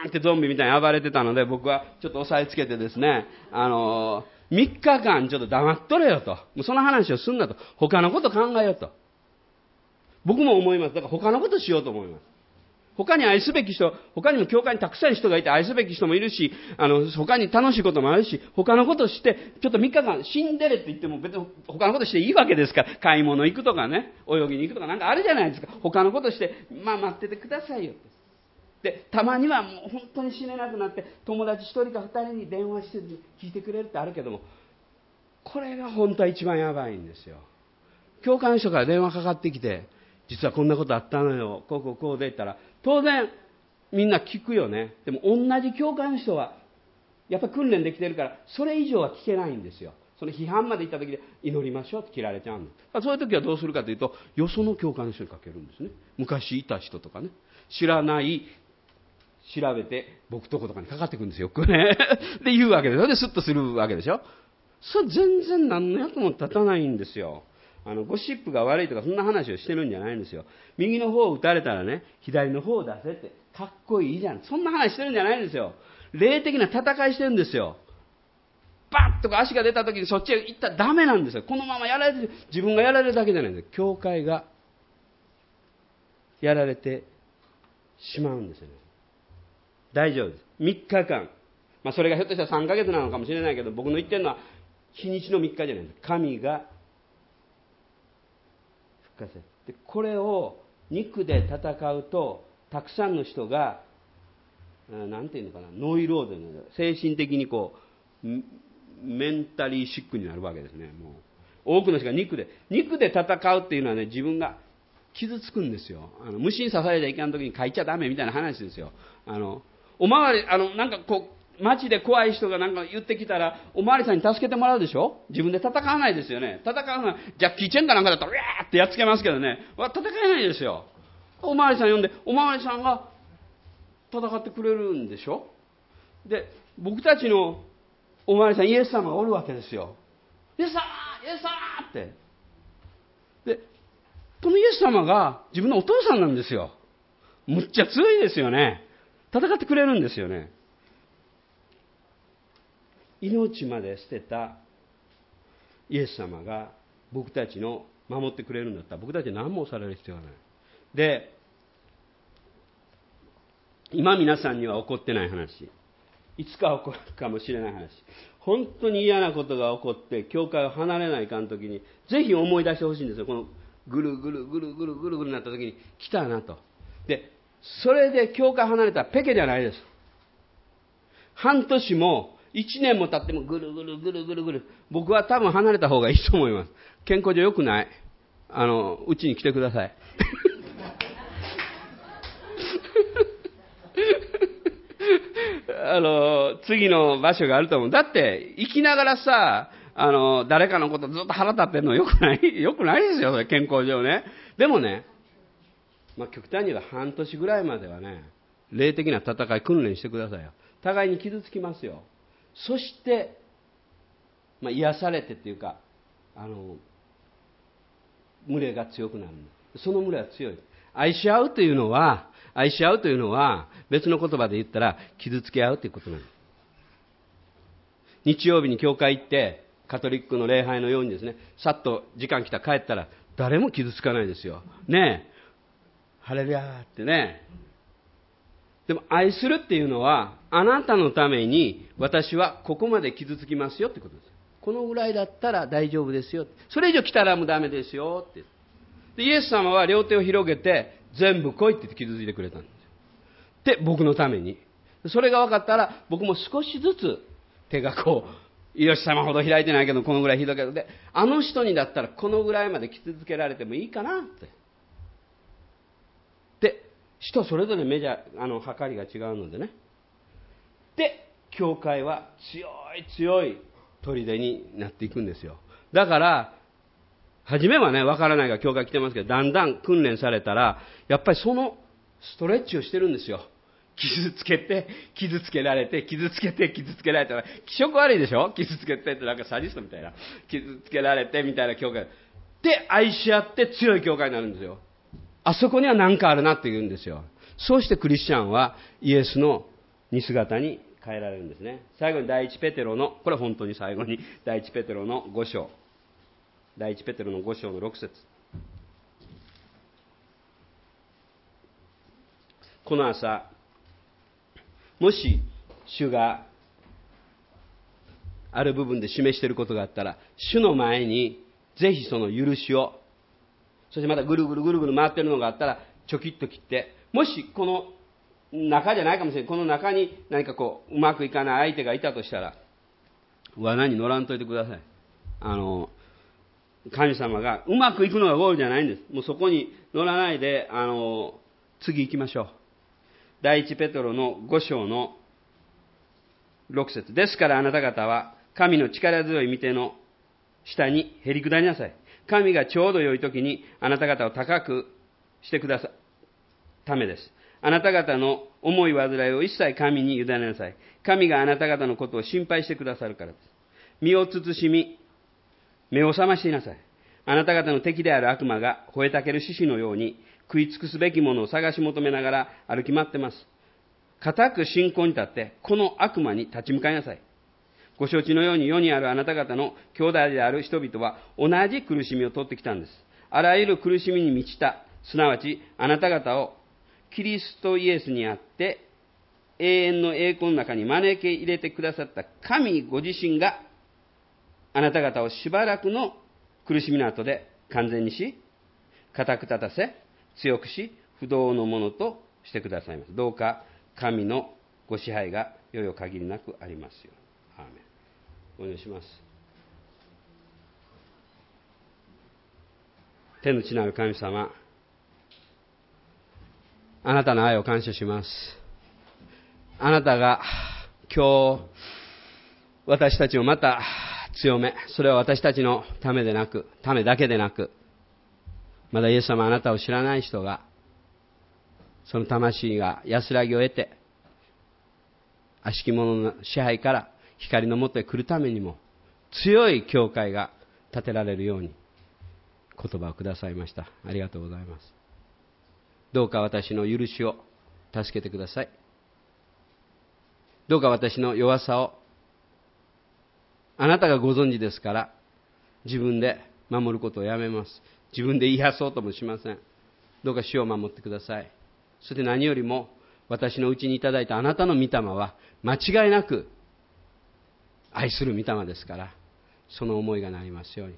んってゾンビみたいに暴れてたので、僕はちょっと押さえつけてですね、あのー、3日間ちょっと黙っとれよと。もうその話をすんなと。他のこと考えようと。僕も思います。だから他のことしようと思います。他に愛すべき人、他にも教会にたくさん人がいて愛すべき人もいるし、あの、他に楽しいこともあるし、他のことして、ちょっと3日間死んでれって言っても別に他のことしていいわけですから、買い物行くとかね、泳ぎに行くとかなんかあるじゃないですか。他のことして、まあ待っててくださいよって。で、たまにはもう本当に死ねなくなって、友達1人か2人に電話して聞いてくれるってあるけども、これが本当は一番やばいんですよ。教会の人から電話かかってきて、実はこんなことあったのよ、こうこうこうで言ったら、当然、みんな聞くよね。でも同じ教会の人は、やっぱ訓練できてるから、それ以上は聞けないんですよ。その批判まで行った時で祈りましょうって切られちゃうの。そういう時はどうするかというと、よその教会の人にかけるんですね。昔いた人とかね。知らない、調べて、僕とことかにかかってくるんですよ、よくね。で、言うわけですよ。で、スッとするわけでしょ。それ全然何の役も立たないんですよ。あのゴシップが悪いとかそんな話をしてるんじゃないんですよ。右の方を打たれたらね左の方を出せってかっこいいじゃん。そんな話してるんじゃないんですよ。霊的な戦いしてるんですよ。バッとか足が出た時にそっちへ行ったらダメなんですよ。このままやられてる自分がやられるだけじゃないんですよ。教会がやられてしまうんですよね。大丈夫です。3日間。まあ、それがひょっとしたら3ヶ月なのかもしれないけど僕の言ってるのは日にちの3日じゃないです。神がかせでこれを肉で戦うとたくさんの人が何て言うのかなノイロード精神的にこうメンタリーシックになるわけですね。もう多くの人が肉で肉で戦うっていうのはね自分が傷つくんですよ。あの虫に刺されちゃいけん時に書いちゃダメみたいな話ですよ。あのおまわりあのなんかこう街で怖い人がなんか言ってきたら、おまわりさんに助けてもらうでしょ？自分で戦わないですよね。戦うのは、ジャッキー・チェンかなんかだったら、ウェーってやっつけますけどね。戦えないですよ。おまわりさん呼んで、おまわりさんが戦ってくれるんでしょ？で、僕たちのおまわりさん、イエス様がおるわけですよ。イエス様イエス様って。で、このイエス様が自分のお父さんなんですよ。むっちゃ強いですよね。戦ってくれるんですよね。命まで捨てたイエス様が僕たちの守ってくれるんだったら僕たち何もされる必要がない。で今皆さんには起こってない話。いつか起こるかもしれない話。本当に嫌なことが起こって教会を離れないかん時にぜひ思い出してほしいんですよ。このぐるぐるぐるぐるぐるぐるなった時に来たなとでそれで教会離れたらペケじゃないです半年も1年も経ってもぐるぐるぐるぐるぐる。僕は多分離れた方がいいと思います。健康上良くない。あの、うちに来てください。あの、次の場所があると思う。だって、生きながらさ、あの、誰かのことずっと腹立ってるのよくない、よくないですよ、それ、健康上ね。でもね、まあ、極端に言えば半年ぐらいまではね、霊的な戦い訓練してくださいよ。互いに傷つきますよ。そして、まあ、癒されてっていうかあの群れが強くなるその群れは強い。愛し合うというのは愛し合うというのは別の言葉で言ったら傷つけ合うということなんです日曜日に教会行ってカトリックの礼拝のようにですねさっと時間来た。帰ったら誰も傷つかないですよ。ねえ。ハレルヤーってね。でも愛するっていうのは、あなたのために私はここまで傷つきますよってことです。このぐらいだったら大丈夫ですよ。それ以上来たらもうダメですよって。で、イエス様は両手を広げて、全部来いって言って傷ついてくれたんですよ。で、僕のために。それが分かったら、僕も少しずつ手がこう、イエス様ほど開いてないけど、このぐらい開けど、で、あの人にだったらこのぐらいまで傷つけられてもいいかなって。人それぞれメジャー、あの、測りが違うのでね。で、教会は強い強い砦になっていくんですよ。だから、初めはね、わからないが教会来てますけど、だんだん訓練されたら、やっぱりそのストレッチをしてるんですよ。傷つけて、傷つけられて、傷つけて、傷つけられたら、気色悪いでしょ？傷つけてってなんかサディストみたいな。傷つけられてみたいな教会。で、愛し合って強い教会になるんですよ。あそこには何かあるなって言うんですよ。そうしてクリスチャンはイエスの似姿に変えられるんですね。最後に第一ペテロの、これは本当に最後に、第一ペテロの5章。第一ペテロの5章の6節この朝、もし主がある部分で示していることがあったら、主の前にぜひその許しを、そしてまたぐるぐるぐるぐる回ってるのがあったら、ちょきっと切って、もしこの中じゃないかもしれない。この中に何かこう、うまくいかない相手がいたとしたら、罠に乗らんといてください。あの、神様がうまくいくのがゴールじゃないんです。もうそこに乗らないで、あの、次行きましょう。第一ペトロの5章の6節ですからあなた方は、神の力強い御手の下にへり下りなさい。神がちょうど良い時にあなた方を高くしてくださるためです。あなた方の思い煩いを一切神に委ねなさい。神があなた方のことを心配してくださるからです。身を慎み、目を覚ましていなさい。あなた方の敵である悪魔が吠えたける獅子のように食い尽くすべきものを探し求めながら歩き回ってます。固く信仰に立って、この悪魔に立ち向かいなさい。ご承知のように世にあるあなた方の兄弟である人々は同じ苦しみを取ってきたんです。あらゆる苦しみに満ちた、すなわちあなた方をキリストイエスにあって永遠の栄光の中に招き入れてくださった神ご自身があなた方をしばらくの苦しみの後で完全にし、固く立たせ、強くし、不動のものとしてくださいます。どうか神のご支配がよよ限りなくありますように。アーメンお願いします。天の地なる神様、あなたの愛を感謝します。あなたが今日、私たちをまた強め、それは私たちのためでなく、ためだけでなく、まだイエス様あなたを知らない人が、その魂が安らぎを得て、悪しき者の支配から光のもとへ来るためにも、強い教会が建てられるように、言葉をくださいました。ありがとうございます。どうか私の許しを助けてください。どうか私の弱さをあなたがご存知ですから、自分で守ることをやめます。自分で言いやそうともしません。どうか死を守ってください。そして何よりも、私のうちにいただいたあなたの御霊は、間違いなく愛する御霊ですから、その思いがなりますように。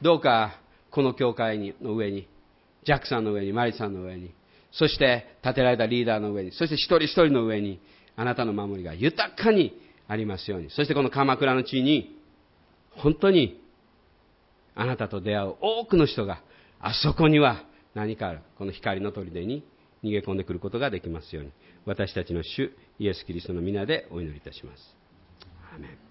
どうか、この教会にの上に、ジャックさんの上に、マリさんの上に、そして建てられたリーダーの上に、そして一人一人の上に、あなたの守りが豊かにありますように。そしてこの鎌倉の地に、本当にあなたと出会う多くの人が、あそこには何かある。この光の砦に逃げ込んでくることができますように。私たちの主、イエス・キリストの皆でお祈りいたします。アメン